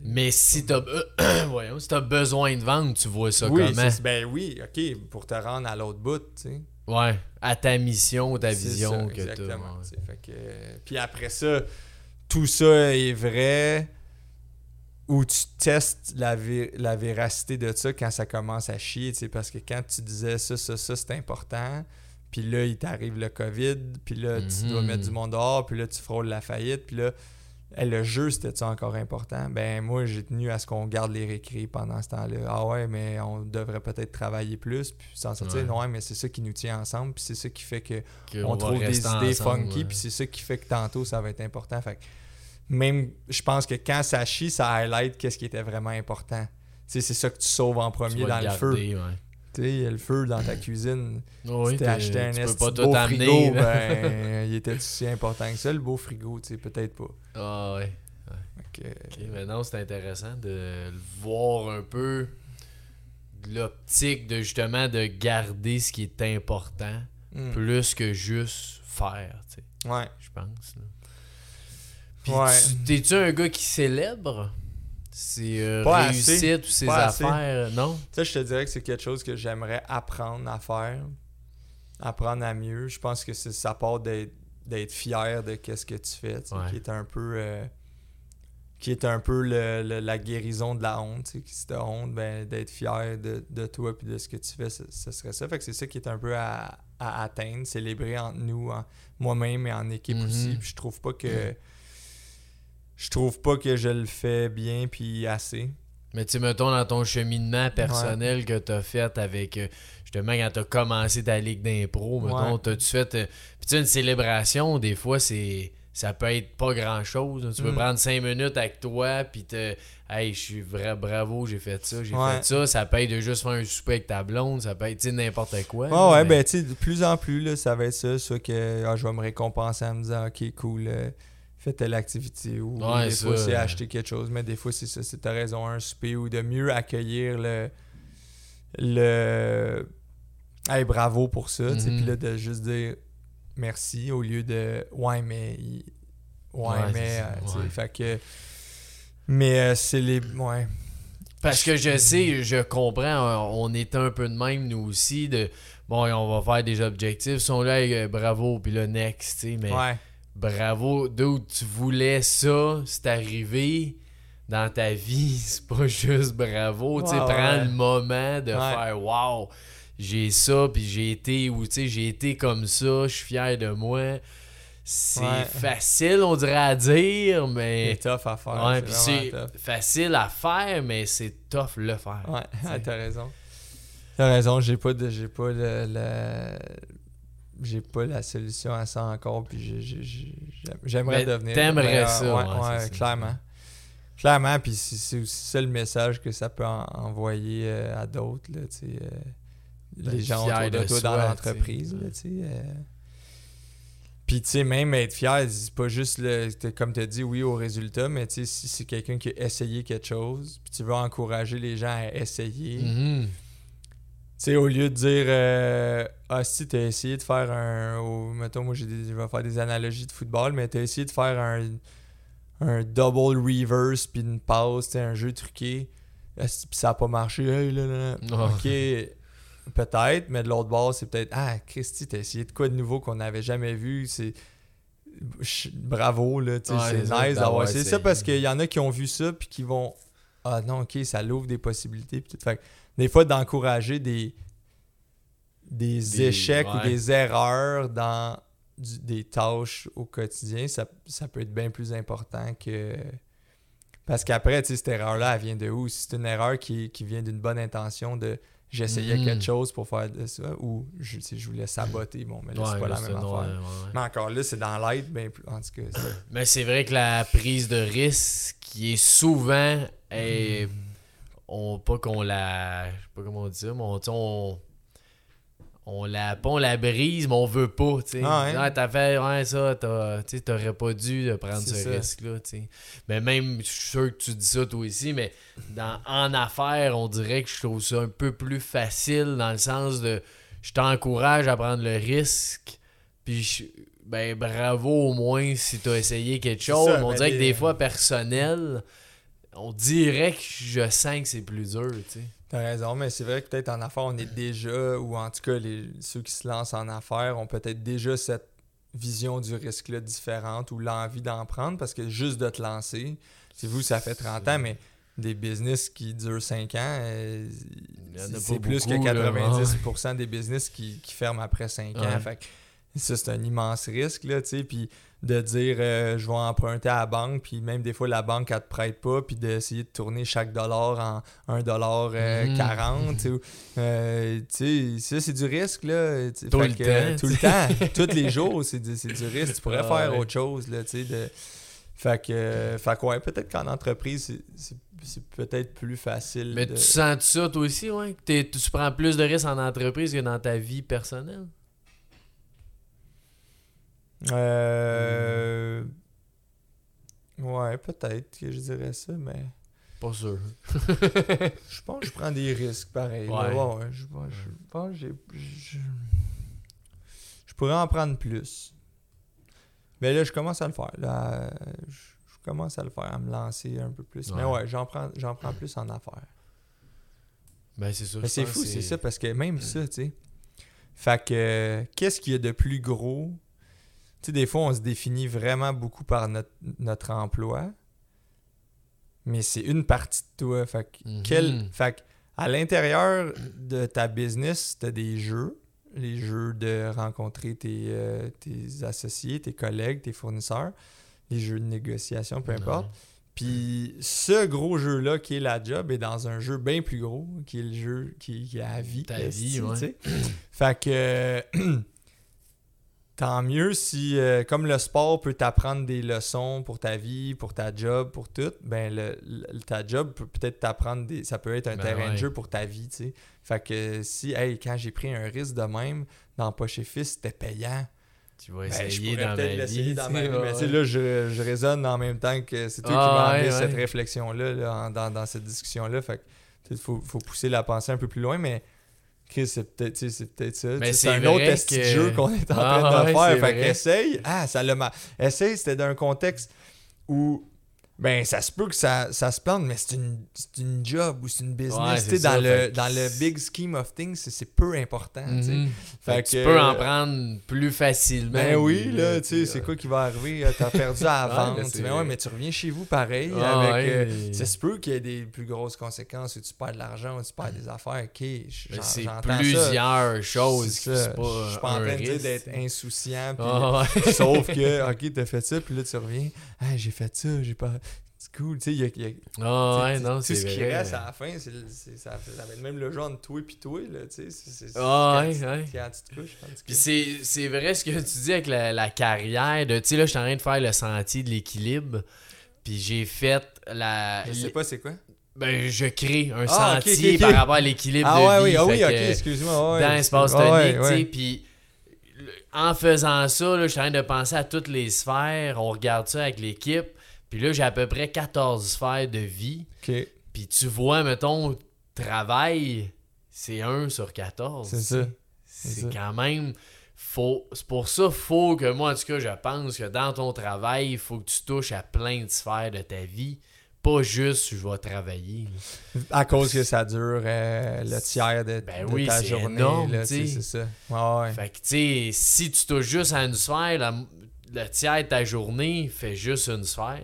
Mais si t'as <coughs> voyons, si t'as besoin de vendre, tu vois ça oui, comment? c'est- ben oui, OK, pour te rendre à l'autre bout, tu sais. Ouais. À ta mission, ta C'est vision ça, que t'as. exactement, ouais. tu sais, fait que- puis après ça, tout ça est vrai ou tu testes la, la véracité de ça quand ça commence à chier, tu sais, parce que quand tu disais ça, ça, ça, c'est important, puis là, il t'arrive le COVID, puis là, tu dois Mhm. mettre du monde dehors, puis là, tu frôles la faillite, puis là, eh, le jeu, c'était-tu encore important? Ben, moi, j'ai tenu à ce qu'on garde les récrés pendant ce temps-là. Ah ouais, mais on devrait peut-être travailler plus, puis s'en sortir. Ouais. Non, ouais, mais c'est ça qui nous tient ensemble, puis c'est ça qui fait que Que on trouve des idées ensemble, funky, ouais. puis c'est ça qui fait que tantôt ça va être important. Fait que même, je pense que quand ça chie, ça highlight qu'est-ce qui était vraiment important. Tu sais, c'est ça que tu sauves en premier dans le feu. garder. Sais, il y a le feu dans ta cuisine. Oui, si t'as acheté un tu peux pas beau amener. frigo, ben, <laughs> il était si important que ça, le beau frigo, tu sais, peut-être pas. Ah ouais. Ok, mais non, c'est intéressant de le voir un peu de l'optique de justement de garder ce qui est important Mm. plus que juste faire, tu sais, Ouais. je pense. là. Puis Ouais. tu- t'es-tu un gars qui célèbre? Ses euh, réussites ou ses assez. affaires, non? Ça, je te dirais que c'est quelque chose que j'aimerais apprendre à faire. Apprendre à mieux. Je pense que c'est- ça part d'être fier de qu'est-ce que tu fais, tu Ouais. qui est un peu euh, qui est un peu le- le- la guérison de la honte, tu sais, si t'as honte, ben d'être fier de, de toi puis de ce que tu fais, ce, ce serait ça. Fait que c'est ça qui est un peu à, à atteindre, célébrer entre nous, moi-même et en équipe Mhm. aussi. Puis je trouve pas que je trouve pas que je le fais bien puis assez. Mais tu mettons dans ton cheminement personnel que t'as fait avec euh, justement quand t'as commencé ta ligue d'impro, mettons, Ouais. t'as-tu fait. euh, Puis tu sais, une célébration, des fois, c'est. Ça peut être pas grand chose. Tu peux Mm. prendre cinq minutes avec toi, puis te. Hey, je suis vrai, bravo, j'ai fait ça, j'ai Ouais. fait ça. Ça peut être de juste faire un souper avec ta blonde, ça peut être n'importe quoi. Ouais, là, ouais, mais- ben, tu sais, de plus en plus, là, ça va être ça. Soit que ah, je vais me récompenser en me disant, OK, cool, euh, fais telle activité. Ou Ouais, des ça, fois, c'est euh. acheter quelque chose. Mais des fois, c'est ça. C'est ta raison, un souper. Ou de mieux accueillir le. Le. Hey, bravo pour ça. Mhm. Puis là, de juste dire merci au lieu de, ouais, mais. Ouais, mais. ça, euh, ouais. Fait que. Mais euh, c'est les. Ouais. Parce que je sais, je comprends, on est un peu de même, nous aussi, de bon, on va faire des objectifs, sont là, euh, bravo, puis le next, tu sais, mais Ouais. Bravo, d'où tu voulais ça, c'est arrivé dans ta vie, <laughs> c'est pas juste bravo, tu sais, Ouais, prends le moment de Ouais. faire wow, j'ai ça, puis j'ai été, ou tu sais, j'ai été comme ça, je suis fier de moi. C'est Ouais. facile, on dirait à dire, mais. C'est tough à faire. Ouais, c'est facile à faire, mais c'est tough le faire. Ouais, <laughs> t'as raison. T'as raison, j'ai pas de j'ai pas le- j'ai pas la solution à ça encore puis j'ai- j'ai- j'ai- j'aime- j'aimerais Mais devenir t'aimerais ça, ouais, ouais, ouais, c'est ça. clairement. Clairement puis c'est aussi ça le message que ça peut en- envoyer euh, à d'autres là, tu sais euh, Ben, les gens autour de, de toi dans l'entreprise là, tu sais euh. Puis, tu sais, même être fier, c'est pas juste, le, comme tu as dit, oui au résultat, mais tu sais, si c'est quelqu'un qui a essayé quelque chose, puis tu veux encourager les gens à essayer, Mhm. tu sais, au lieu de dire euh, Ah, si, t'as essayé de faire un. mettons, moi, des- je vais faire des analogies de football, mais t'as essayé de faire un, un double reverse puis une passe, un jeu truqué, puis ça a pas marché? Hey, là, là, là. Ah. Ok, peut-être, mais de l'autre bord, c'est peut-être Ah, Christy, t'as essayé de quoi de nouveau qu'on n'avait jamais vu? C'est. Bravo, là, tu sais, Ouais, c'est nice d'avoir d'avoir essayé ça parce qu'il y en a qui ont vu ça puis qui vont Ah non, ok, ça l'ouvre des possibilités. Puis tout. Fait des fois, d'encourager des, des, Des- échecs ouais. ou des erreurs dans du- des tâches au quotidien, ça, ça peut être bien plus important que. Parce qu'après, tu sais, cette erreur-là, elle vient de où? Si c'est une erreur qui, qui vient d'une bonne intention de j'essayais Mhm. quelque chose pour faire de ça ou je, je voulais saboter, bon, mais là, c'est pas là, la même affaire. ouais, ouais, ouais. Mais encore là, c'est dans l'aide, plus. En tout cas, Mais c'est vrai que la prise de risque qui est souvent est- on pas qu'on la je sais pas comment on dit ça mais on, on on la pas on la brise mais on veut pas tu sais Ah ouais? t'as fait ouais ça t'as- tu sais, t'aurais pas dû de prendre ce ça. risque là tu mais même je suis sûr que tu dis ça toi aussi mais dans en affaires on dirait que je trouve ça un peu plus facile dans le sens de je t'encourage à prendre le risque puis je- ben bravo au moins si t'as essayé quelque chose ça, mais on ben, dirait que des fois personnel on dirait que je sens que c'est plus dur tu sais. T'as raison, mais c'est vrai que peut-être en affaires, on est déjà, ou en tout cas, les, ceux qui se lancent en affaires ont peut-être déjà cette vision du risque-là différente ou l'envie d'en prendre parce que juste de te lancer, c'est vous, ça fait 30 ans, mais des business qui durent 5 ans, euh, c'est plus beaucoup, que là, 90% des business qui, qui ferment après 5 ans. Fait ça, c'est un immense risque, là, tu sais, puis de dire euh, je vais emprunter à la banque, puis même des fois la banque elle te prête pas, puis d'essayer de tourner chaque dollar en 1 dollar euh, Mhm. 40, tu sais, euh, tu sais, ça c'est du risque là, Tout le que, temps, tout le temps, tous les jours c'est du, du risque, tu pourrais Ah faire ouais. autre chose là, tu sais, de fait que, fait que ouais, peut-être qu'en entreprise c'est- peut-être plus facile. mais de- tu sens ça toi aussi ouais que tu prends plus de risques en entreprise que dans ta vie personnelle? Euh... Ouais, peut-être que je dirais ça, mais pas sûr <laughs> je pense que je prends des risques pareil. Ouais. Ouais, je, pense- je pense que j'ai. je- pourrais en prendre plus. Mais là, je commence à le faire. Là, je, je commence à le faire, à me lancer un peu plus. Mais Ouais. j'en prends, j'en prends plus en affaires. Ben, c'est ça. Mais je c'est fou, c'est ça, parce que même ça, tu sais. Fait que, euh, qu'est-ce qu'il y a de plus gros? Tu sais, des fois, on se définit vraiment beaucoup par notre, notre emploi, mais c'est une partie de toi. Fait que, Mhm. quel- fait que, à l'intérieur de ta business, tu as des jeux, les jeux de rencontrer tes, euh, tes associés, tes collègues, tes fournisseurs, les jeux de négociation, peu importe. Puis ce gros jeu-là qui est la job est dans un jeu bien plus gros, qui est le jeu qui, qui est à vie. Ta vie, ouais. tu sais? Fait que <clears throat> tant mieux si, euh, comme le sport peut t'apprendre des leçons pour ta vie, pour ta job, pour tout, ben le, le- ta job peut peut-être t'apprendre des. Ça peut être un Ben terrain ouais. de jeu pour ta vie, tu sais. Fait que si, hey, quand j'ai pris un risque de même dans Poche Fils, c'était payant. Tu vas Ben, je essayer pourrais dans peut-être ma vie. dans ma vie. Mais ouais. tu sais, là, je, je raisonne en même temps que c'est toi qui Ah, m'as amené ouais, cette réflexion-là là, en- dans, dans cette discussion-là. Fait que il faut, faut pousser la pensée un peu plus loin, mais Chris, c'est peut-être ça. Mais c'est un autre que- jeu qu'on est en Ah, train de ouais, faire. Fait qu'essaye. Ah, ça l'a. Essaye, c'était dans un contexte où ben ça se peut que ça, ça se plante, mais c'est une, une job ou c'est une Ouais, business. sais, dans, ça, le, dans le big scheme of things, c'est- peu important. Mhm. Fait Fait que tu peux en prendre plus facilement. Ben oui, là, tu sais, c'est quoi qui va arriver? euh, T'as perdu à <laughs> la Ouais, vente. ben, c'est mais vrai. ouais, mais tu reviens chez vous pareil. Ah, avec, ouais, euh, Ça se peut qu'il y ait des plus grosses conséquences, ou tu perds de l'argent, ou tu perds des affaires. Ok, j'en- c'est ça. plusieurs choses. Qui- pas Je suis pas en train d'être insouciant. puis- Ah, ouais. <laughs> Sauf que, ok, t'as fait ça, puis là, tu reviens. Ah, j'ai fait ça, j'ai pas. C'est cool, tu sais. il y a- y a- Ah, ouais, non, Tout c'est ce qui reste à la fin, c'est ça, ça va être même le genre de toi et toi, là, tu sais. c'est- Ah, ouais, tu- ouais. Quand tu te couches, en tout Puis c'est, c'est vrai ce que tu dis avec la, la carrière. De, tu sais, là, je suis en train de faire le sentier de l'équilibre. Puis j'ai fait la. Je sais pas c'est quoi. Ben, je crée un Ah, sentier par rapport à l'équilibre Ah de ouais, vie. oui, ah oui, ok, excuse-moi. ouais, dans l'espace tonique, tu sais, puis en faisant ça, là, je suis en train de penser à toutes les sphères, on regarde ça avec l'équipe, puis là, j'ai à peu près 14 sphères de vie, puis tu vois, mettons, travail, c'est 1 sur 14. c'est ça. c'est quand même... Faut, c'est pour ça faut que moi, en tout cas, je pense que dans ton travail, il faut que tu touches à plein de sphères de ta vie. Pas juste je vais travailler. À cause que ça dure euh, le tiers de, Ben de oui, ta journée. énorme, là, c'est ça. Ouais, ouais. Fait que, tu sais, si tu touches juste à une sphère, le tiers de ta journée fait juste une sphère.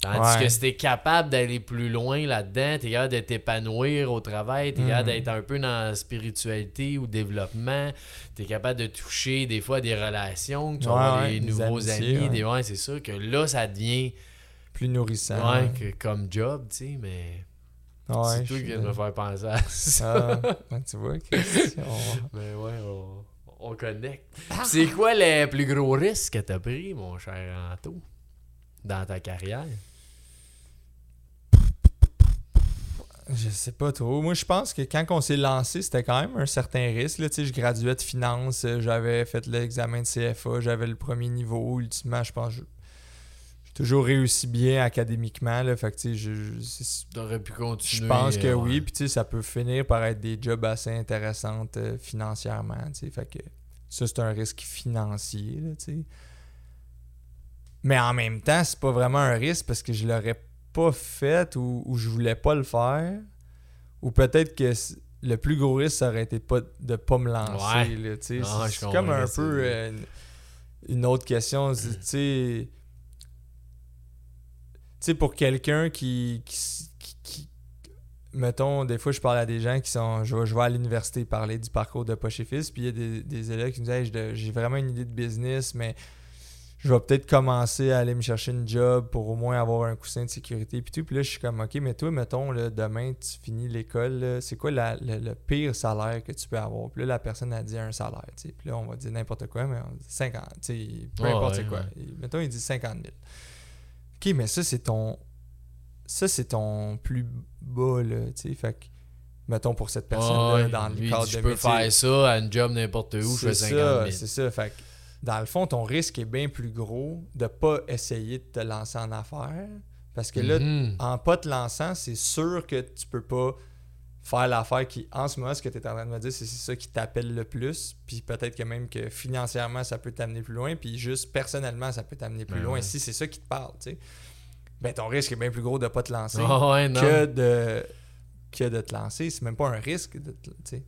Tandis Ouais. que si t'es capable d'aller plus loin là-dedans, t'es capable de t'épanouir au travail, t'es Mhm. capable d'être un peu dans la spiritualité ou développement, t'es capable de toucher des fois des relations, que tu Ouais, ouais, des des nouveaux amitiés, amis, ouais. des ouais, c'est sûr que là, ça devient Plus nourrissant. ouais, que- comme job, tu sais, mais Ouais, c'est toi qui viens de me faire penser à ça. Ah, ouais, tu vois, Christian. <laughs> Mais ouais, on, on connecte. Puis C'est quoi les plus gros risques que t'as pris, mon cher Anto, dans ta carrière? Je sais pas trop. Moi, je pense que quand on s'est lancé, c'était quand même un certain risque. Là. Tu sais, Je graduais de finance, euh, j'avais fait l'examen de CFA, j'avais le premier niveau. Ultimement, je pense que toujours réussi bien académiquement. Là. Fait que, je, je- pu continuer. je pense que euh, oui. Puis ça peut finir par être des jobs assez intéressants euh, financièrement. Fait que ça, c'est un risque financier. Là. Mais en même temps, c'est pas vraiment un risque parce que je l'aurais pas fait ou, ou je voulais pas le faire. Ou peut-être que le plus gros risque, ça aurait été pas, de pas me lancer. Ouais. là, tu sais. C'est comme un peu euh, une, une autre question. Tu sais, sais, pour quelqu'un qui, qui, qui- qui- Mettons, des fois, je parle à des gens qui sont. Je vais, je vais à l'université parler du parcours de Poche et Fils, puis il y a des, des élèves qui me disent Hey, j'ai vraiment une idée de business, mais je vais peut-être commencer à aller me chercher une job pour au moins avoir un coussin de sécurité. Puis tout. Puis là, je suis comme Ok, mais toi, mettons, là, demain, tu finis l'école, c'est quoi la- le, le pire salaire que tu peux avoir? Puis là, la personne a dit un salaire. tu sais. Puis là, on va dire n'importe quoi, mais on dit 50. tu sais, Peu Ouais, importe ouais, c'est quoi. ouais. Et mettons, il dit 50 000. Ok, mais ça, c'est ton. Ça, c'est ton plus bas, là. Tu sais, fait que. Mettons pour cette personne-là, Ouais, dans le lui, cadre dit, de je peux métier. faire ça à une job n'importe où, je fais C'est 50 ça, 000. c'est ça. Fait que, dans le fond, ton risque est bien plus gros de pas essayer de te lancer en affaires. Parce que là, Mhm. en pas te lançant, c'est sûr que tu peux pas faire l'affaire qui, en ce moment, ce que tu es en train de me dire, c'est c'est ça qui t'appelle le plus. Puis peut-être que même que financièrement, ça peut t'amener plus loin. Puis juste personnellement, ça peut t'amener plus Ben loin. Si c'est ça qui te parle, tu sais, ben ton risque est bien plus gros de pas te lancer Ah ouais, que, de, que de te lancer. C'est même pas un risque. De te- tu sais.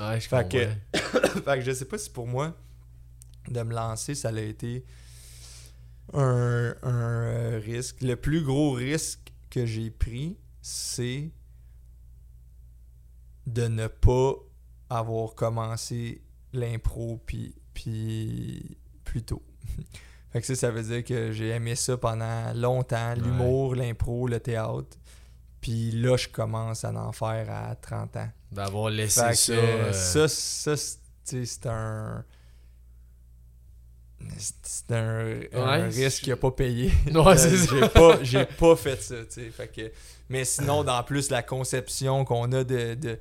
Ouais, je Fait que- <coughs> fait que je sais pas si pour moi, de me lancer, ça a été un, un, risque. Le plus gros risque que j'ai pris, c'est de ne pas avoir commencé l'impro puis, puis plus tôt. <laughs> fait que ça, ça veut dire que j'ai aimé ça pendant longtemps, l'humour, l'impro, le théâtre. Puis là, je commence à en faire à 30 ans. D'avoir laissé Fait que, ça. euh, ça, ça, c'est un. C'est un, risque qu'il n'a pas payé. Ouais. <laughs> J'ai pas, j'ai pas fait ça, tu sais. Fait que, mais sinon, dans plus la conception qu'on a de, de,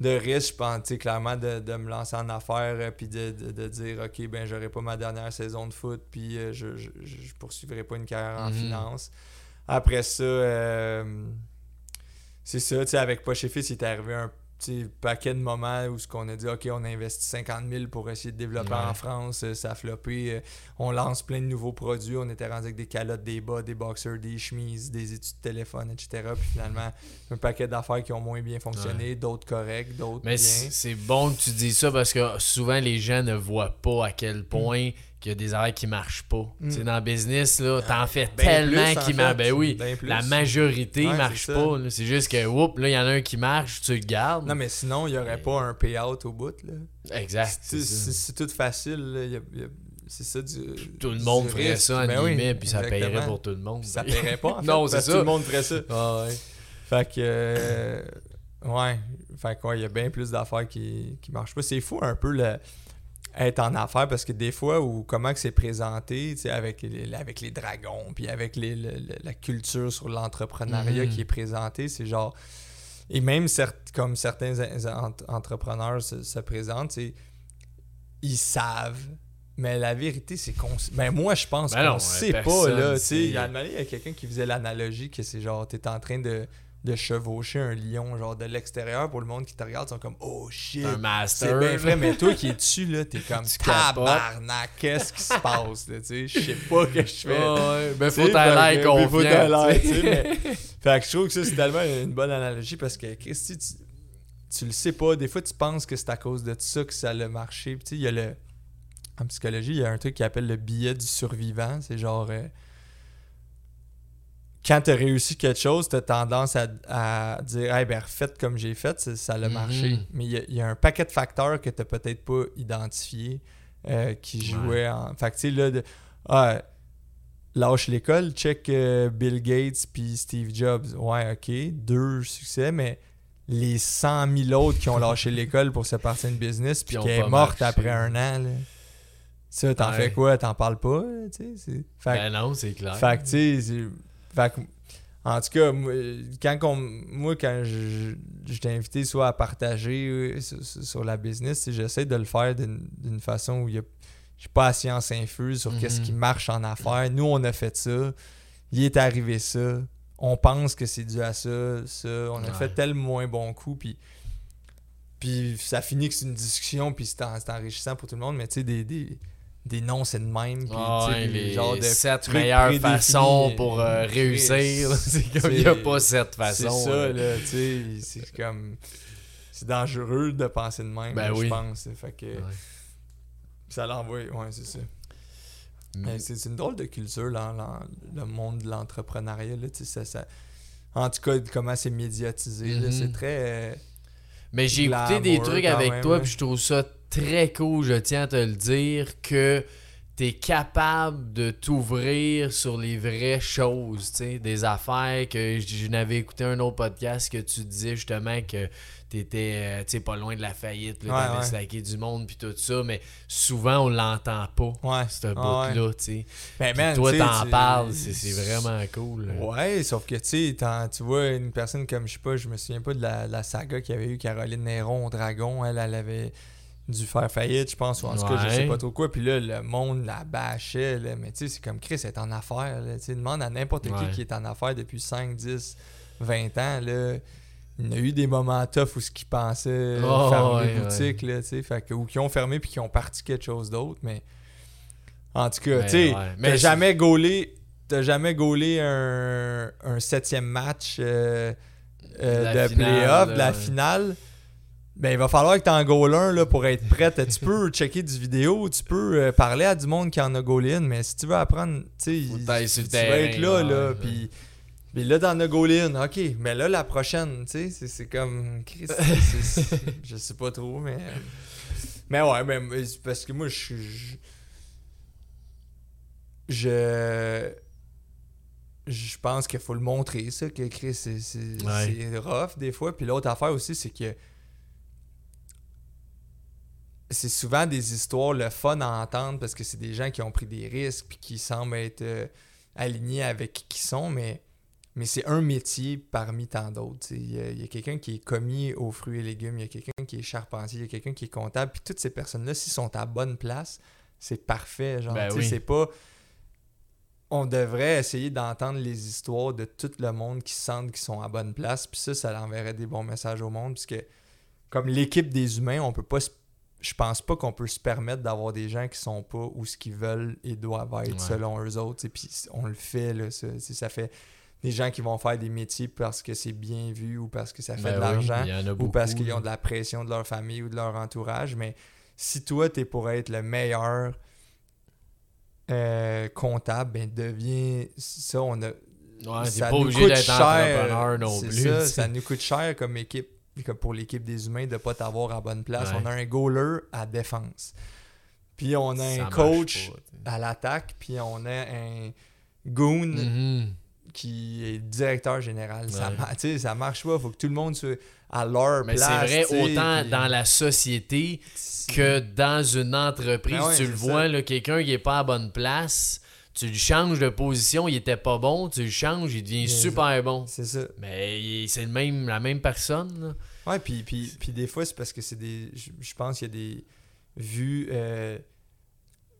de risque, je pense, clairement, de, de me lancer en affaires, euh, puis de, de, de dire, OK, ben, j'aurai pas ma dernière saison de foot, puis euh, je, je, je poursuivrai pas une carrière en Mhm. finance. Après ça, euh, c'est ça, tu sais, avec Poche et Fils, il est arrivé un petit paquet de moments où ce qu'on a dit, OK, on a investi 50 000 pour essayer de développer Ouais. en France, euh, ça a floppé, euh, on lance plein de nouveaux produits, on était rendu avec des calottes, des bas, des boxers, des chemises, des études de téléphone, etc. Puis finalement, un paquet d'affaires qui ont moins bien fonctionné, d'autres corrects, d'autres Mais bien. c'est c'est bon que tu dis ça parce que souvent les gens ne voient pas à quel point qu'il y a des affaires qui marchent pas. Mm. Tu sais, dans le business, là, t'en fais Ben tellement qui marchent. Ben oui, ben la majorité Ouais, marche pas. C'est juste que, oups, là, il y en a un qui marche, tu le gardes. Non, mais sinon, il n'y aurait Mais- pas un payout au bout. Là. Exact. C'est tout facile. y y c'est ça du. Tout le monde ferait risque. ça, en Ben oui, guillemets, puis ça paierait exactement. pour tout le monde. Puis ça Ben- paierait pas. En <laughs> fait, Non, c'est ça. Tout le monde ferait ça. Ah ouais. Fait que. euh, ouais. Fait que, ouais, il y a bien plus d'affaires qui, qui marchent pas. C'est fou un peu le, être en affaires parce que des fois, ou comment que c'est présenté, avec les, avec les dragons, puis avec les, le- la culture sur l'entrepreneuriat Mhm. qui est présentée, c'est genre. Et même certes, comme certains en- en- entrepreneurs se, se présentent, ils savent. Mais la vérité, c'est qu'on. Ben, moi, je pense Ben qu'on sait pas, là. Il y a quelqu'un qui faisait l'analogie que c'est genre, t'es en train de, de chevaucher un lion, genre de l'extérieur, pour le monde qui te regarde, ils sont comme, oh shit. Un C'est master. bien vrai, mais toi qui es dessus, là, t'es <laughs> comme tabarnak, qu'est-ce qui se passe, là, tu sais, je sais pas que je fais. Ah ouais. Ben, faut t'aller que, confiant. faut t'aller, mais- <laughs> Fait que je trouve que ça, c'est tellement une bonne analogie parce que, Christy, tu, tu le sais pas. Des fois, tu penses que c'est à cause de ça que ça a marché. Puis, tu sais, il y a le. En psychologie, il y a un truc qui appelle le billet du survivant. C'est genre. euh, quand tu as réussi quelque chose, tu as tendance à, à dire Hey, ben, refaites comme j'ai fait, ça, ça a Mhm. marché. Mais il y a- il y, a un paquet de facteurs que tu peut-être pas identifiés euh, qui jouaient en. Fait que, tu sais, là, de, ah, lâche l'école, check euh, Bill Gates puis Steve Jobs. Ouais, ok, deux succès, mais les 100 000 autres qui ont lâché <laughs> l'école pour se partir une business puis Qui est morte marché. après un an, là. Ça, t'en Ouais. fais quoi? T'en parles pas, là, Fait Ben non, c'est clair. fait que, tu sais, c'est- fait que, en tout cas, moi, quand, qu'on- moi, quand je, je t'ai invité soit à partager euh, sur, sur- la business, j'essaie de le faire d'une façon où il y a, j'ai pas la science infuse sur qu'est-ce Mhm. qui marche en affaires. Nous, on a fait ça. Il est arrivé ça. On pense que c'est dû à ça, ça. On a Ouais. fait tel moins bon coup, puis... Puis ça finit que c'est une discussion, puis c'est en- c'est enrichissant pour tout le monde, mais tu sais, des, des, des noms, c'est de même. Puis, Ah ouais, les de sept meilleures façons pour euh, réussir. C'est comme il c'est- n'y a pas sept C'est façons. ça, là, tu sais, c'est comme... C'est dangereux de penser de même, Ben là, oui. je pense. Fait que Ouais. ça l'envoie, ouais, c'est ça. Mais c'est c'est une drôle de culture, là, le monde de l'entrepreneuriat, là, tu sais, ça, ça- En tout cas, comment c'est médiatisé, c'est très... euh, Mais j'ai écouté des trucs avec même, toi, puis je trouve ça très cool, je tiens à te le dire, que t'es capable de t'ouvrir sur les vraies choses, tu sais, des affaires que je, n'avais écouté un autre podcast que tu disais justement que t'étais, euh, tu sais, pas loin de la faillite, Ouais, t'avais ouais. slacké du monde, puis tout ça, mais souvent on l'entend pas, Ouais. ce Ah bout-là, tu. Ben, toi, tu t'en tu- parles, c'est c'est vraiment cool. là. Ouais, sauf que tu tu vois, une personne comme je sais pas, je me souviens pas de la, la saga qu'il y avait eu Caroline Néron au Dragon, elle, elle avait dû faire faillite, je pense, ou en tout cas, je sais pas trop quoi. Puis là, le monde la bâchait, là, mais tu sais, c'est comme Chris est en affaires. Là, demande à n'importe Ouais. qui qui est en affaires depuis 5, 10, 20 ans, là. il y a eu des moments tough où ce qu'ils pensaient Oh, fermer ouais, boutique, là, tu sais, fait que, ou qui ont fermé puis qui ont parti quelque chose d'autre, mais en tout cas, tu sais, Mais jamais gaulé, t'as jamais gaulé un, un septième match euh, euh, de playoff, de là, la finale. Ben, il va falloir que t'en goal un là, pour être prête. tu peux <laughs> checker du vidéo, tu peux euh, parler à du monde qui en a goalé une, mais si tu veux apprendre, tu sais, tu vas être là, là, puis puis là, t'en as goalé une, ok, mais là, la prochaine, tu sais, c'est- comme. Chris, <laughs> je sais pas trop, mais. Mais ouais, mais mais parce que moi, je suis. je- Je. Je pense qu'il faut le montrer, ça, que Chris, c'est c'est- Ouais. c'est rough des fois. Puis l'autre affaire aussi, c'est que. C'est souvent des histoires le fun à entendre parce que c'est des gens qui ont pris des risques puis qui semblent être euh, alignés avec qui ils sont, mais, mais c'est un métier parmi tant d'autres. Il y a, quelqu'un qui est commis aux fruits et légumes, il y a quelqu'un qui est charpentier, il y a quelqu'un qui est comptable, puis toutes ces personnes-là, s'ils sont à bonne place, c'est parfait. Genre, Ben oui. c'est pas. On devrait essayer d'entendre les histoires de tout le monde qui sentent qu'ils sont à bonne place, puis ça, ça enverrait des bons messages au monde, puisque comme l'équipe des humains, on peut pas se je pense pas qu'on peut se permettre d'avoir des gens qui sont pas où ce qu'ils veulent et doivent être Ouais. selon eux autres. Et puis on le fait, là, ça, fait des gens qui vont faire des métiers parce que c'est bien vu ou parce que ça fait Ben de oui, l'argent ou parce qu'ils ont de la pression de leur famille ou de leur entourage. Mais si toi, tu es pour être le meilleur euh, comptable, ben deviens ça. On a, Ouais, ça pas nous obligé coûte cher, non plus. Ça, ça nous coûte cher comme équipe, comme pour l'équipe des humains de pas t'avoir à bonne place. Ouais. On a un goaler à défense. Puis on a Ça un coach pas, à l'attaque, puis on a un goon Mhm. qui est directeur général. Ça, Ouais. ça marche pas. Faut que tout le monde soit à leur Mais c'est place. vrai, tu sais, autant puis- dans la société que dans une entreprise, Ben ouais, tu le c'est vois, quelqu'un qui est pas à bonne place, tu le changes de position, il était pas bon, tu le changes, il devient Bien super bon. C'est ça. Mais c'est le même, la même personne. là. Ouais, puis, puis, puis des fois, c'est parce que c'est des. Je, pense qu'il y a des vues euh,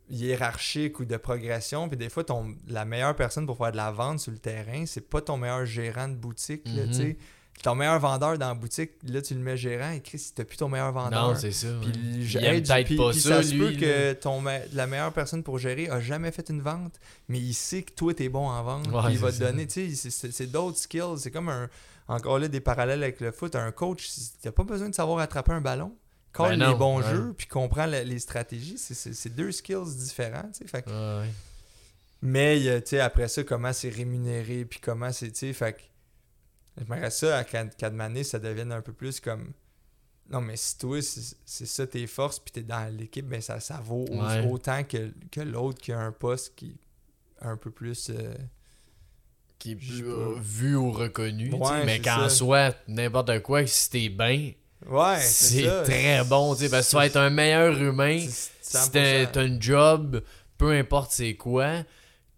hiérarchiques ou de progression. Puis des fois, ton, la meilleure personne pour faire de la vente sur le terrain, c'est pas ton meilleur gérant de boutique. là, Mhm. tu sais. Ton meilleur vendeur dans la boutique, là, tu le mets gérant et Chris, t'as plus ton meilleur vendeur. Non, c'est ça. Puis ouais. hey, peut-être pas puis ça, se lui. peut que ton la meilleure personne pour gérer a jamais fait une vente, mais il sait que toi, t'es bon en vente. Ouais, puis il va te ça. donner, tu sais, c'est- d'autres skills. C'est comme un. Encore là, des parallèles avec le foot. Un coach, t'as pas besoin de savoir attraper un ballon. Colle Ben les bons ouais. jeux, puis comprend la- les stratégies. C'est- deux skills différents, tu sais. Fait que- mais, a, tu sais, après ça, comment c'est rémunéré, puis comment c'est, tu sais, fait que j'aimerais ça, à Cad- Cadmané, ça devienne un peu plus comme, non, mais si toi, c'est ça tes forces, puis t'es dans l'équipe, ben ça, ça vaut Ouais. autant que, que l'autre qui a un poste qui est un peu plus... euh, Qui est plus, pas. euh, vu ou reconnu. Ouais, mais qu'en soit, n'importe quoi, si t'es bien, Ouais, c'est très bon. tu sais, parce que tu vas être un meilleur humain. Si t'as 100%. t'as un job, peu importe c'est quoi,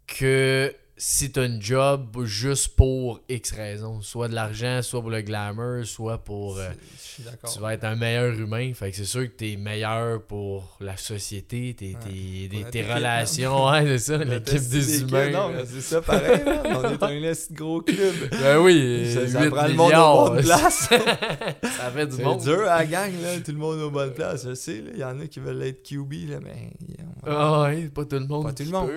que si t'as un job juste pour X raisons, soit de l'argent, soit pour le glamour, soit pour... euh, C'est- Je suis d'accord. tu vas être un meilleur humain, fait que c'est sûr que t'es meilleur pour la société, tes, Ouais. tes, relations, <laughs> ouais, c'est ça, l'équipe des d'équipe, humains. Non, mais c'est ça, pareil. On est <laughs> un gros club. Ben oui, Ça, ça 8 prend le monde aux bonnes places. <laughs> ça fait du C'est monde. dur à la gang, là. Tout le monde aux bonnes places. Je sais, là. Il y en a qui veulent être QB, là, mais. Ah ouais, pas tout le monde. Pas tout le monde.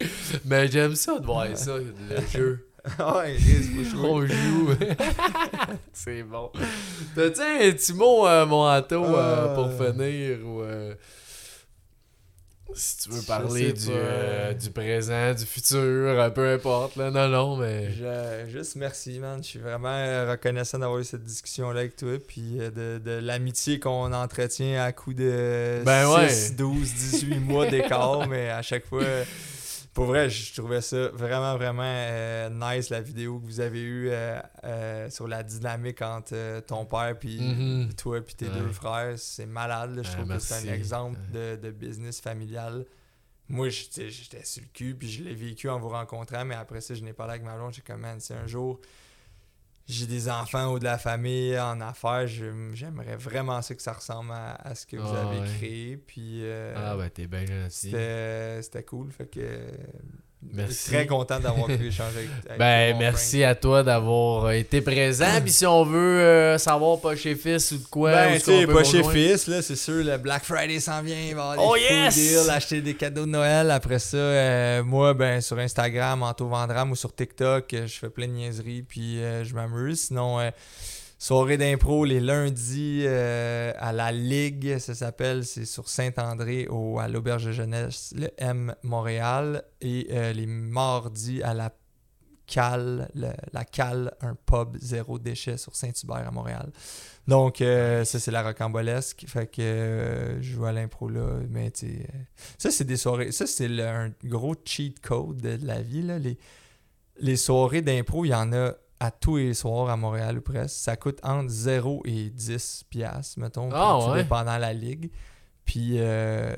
c'est Mais j'aime ça de voir ça, <laughs> le jeu. ouais. On joue. <laughs> c'est bon. T'as-tu un petit mot, euh, mon Anto, euh, Euh. pour finir ou. si tu veux parler du, euh, du présent, du futur, peu importe, là. Non, non, mais. Je- juste merci, man. Je suis vraiment reconnaissant d'avoir eu cette discussion-là avec toi. Puis de, de l'amitié qu'on entretient à coup de Ben 6, ouais. 12, 18 mois d'écart. <laughs> mais à chaque fois, pour vrai, je trouvais ça vraiment, vraiment euh, nice la vidéo que vous avez eue euh, euh, sur la dynamique entre ton père puis Mhm. toi puis tes Ouais. deux frères. C'est malade. là. Je trouve que c'est un exemple de, de business familial. Moi, j'étais sur le cul, puis je l'ai vécu en vous rencontrant, mais après ça, je n'ai parlé avec ma blonde. J'ai comme, man, si un jour j'ai des enfants ou de la famille en affaires, j'aimerais vraiment ça que ça ressemble à, à ce que vous Ah, avez ouais. créé. Puis euh, Ah, ben, t'es bien gentil. c'était c'était cool. Fait que Merci. Très content d'avoir pu échanger avec, avec Ben, merci à toi d'avoir euh, été présent. Puis si on veut euh, savoir pas chez Fils ou de quoi, Ben, tu sais, pas chez? Fils, là, c'est sûr, le Black Friday s'en vient, il va y avoir Oh yes! deals, acheter des cadeaux de Noël. Après ça, euh, moi, ben, sur Instagram, Anto Vandram ou sur TikTok, je fais plein de niaiseries, puis euh, je m'amuse. Sinon, soirée d'impro les lundis euh, à la Ligue, ça s'appelle, c'est sur Saint-André au, à l'Auberge de Jeunesse, le M Montréal, et euh, les mardis à la Cale, le- la Cale, un pub zéro déchet sur Saint-Hubert à Montréal. Donc, euh, ça, c'est la rocambolesque. Fait que je joue à l'impro là. Mais, tu euh, ça, c'est des soirées. Ça, c'est un gros cheat code de la vie. Là. Les, les soirées d'impro, il y en a à tous les soirs à Montréal ou presque. Ça coûte entre 0 et 10 piastres, mettons, Ah, tout ouais? dépendant de la ligue. Puis, euh,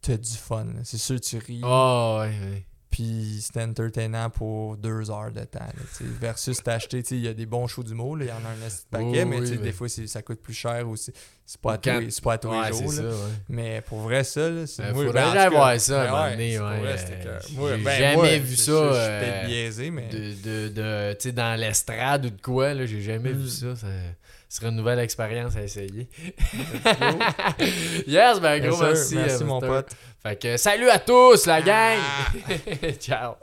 t'as du fun. C'est sûr, tu ris. Ah, ouais, ouais. Puis c'était entertainant pour deux heures de temps. là, versus t'acheter, il y a des bons shows d'humour, il y en a un petit paquet, mais oui, mais- des fois ça coûte plus cher aussi. C'est pas, à tous les- pas à tous Ouais, les jours. ça, là. ouais. Mais pour vrai, ça, c'est Euh, moi, faudrait ben, en aller tout cas, voir ça à un ben moment ouais, donné, j'ai ben, jamais vu ça, sûr, Je suis euh, peut-être biaisé, mais. De, de, de tu sais, dans l'estrade ou de quoi, là, j'ai jamais vu Mm. ça. Ça serait une nouvelle expérience à essayer. yes, ben Bien gros sûr, merci. merci euh, mon Buster. pote. Fait que salut à tous, la gang! <laughs> Ciao!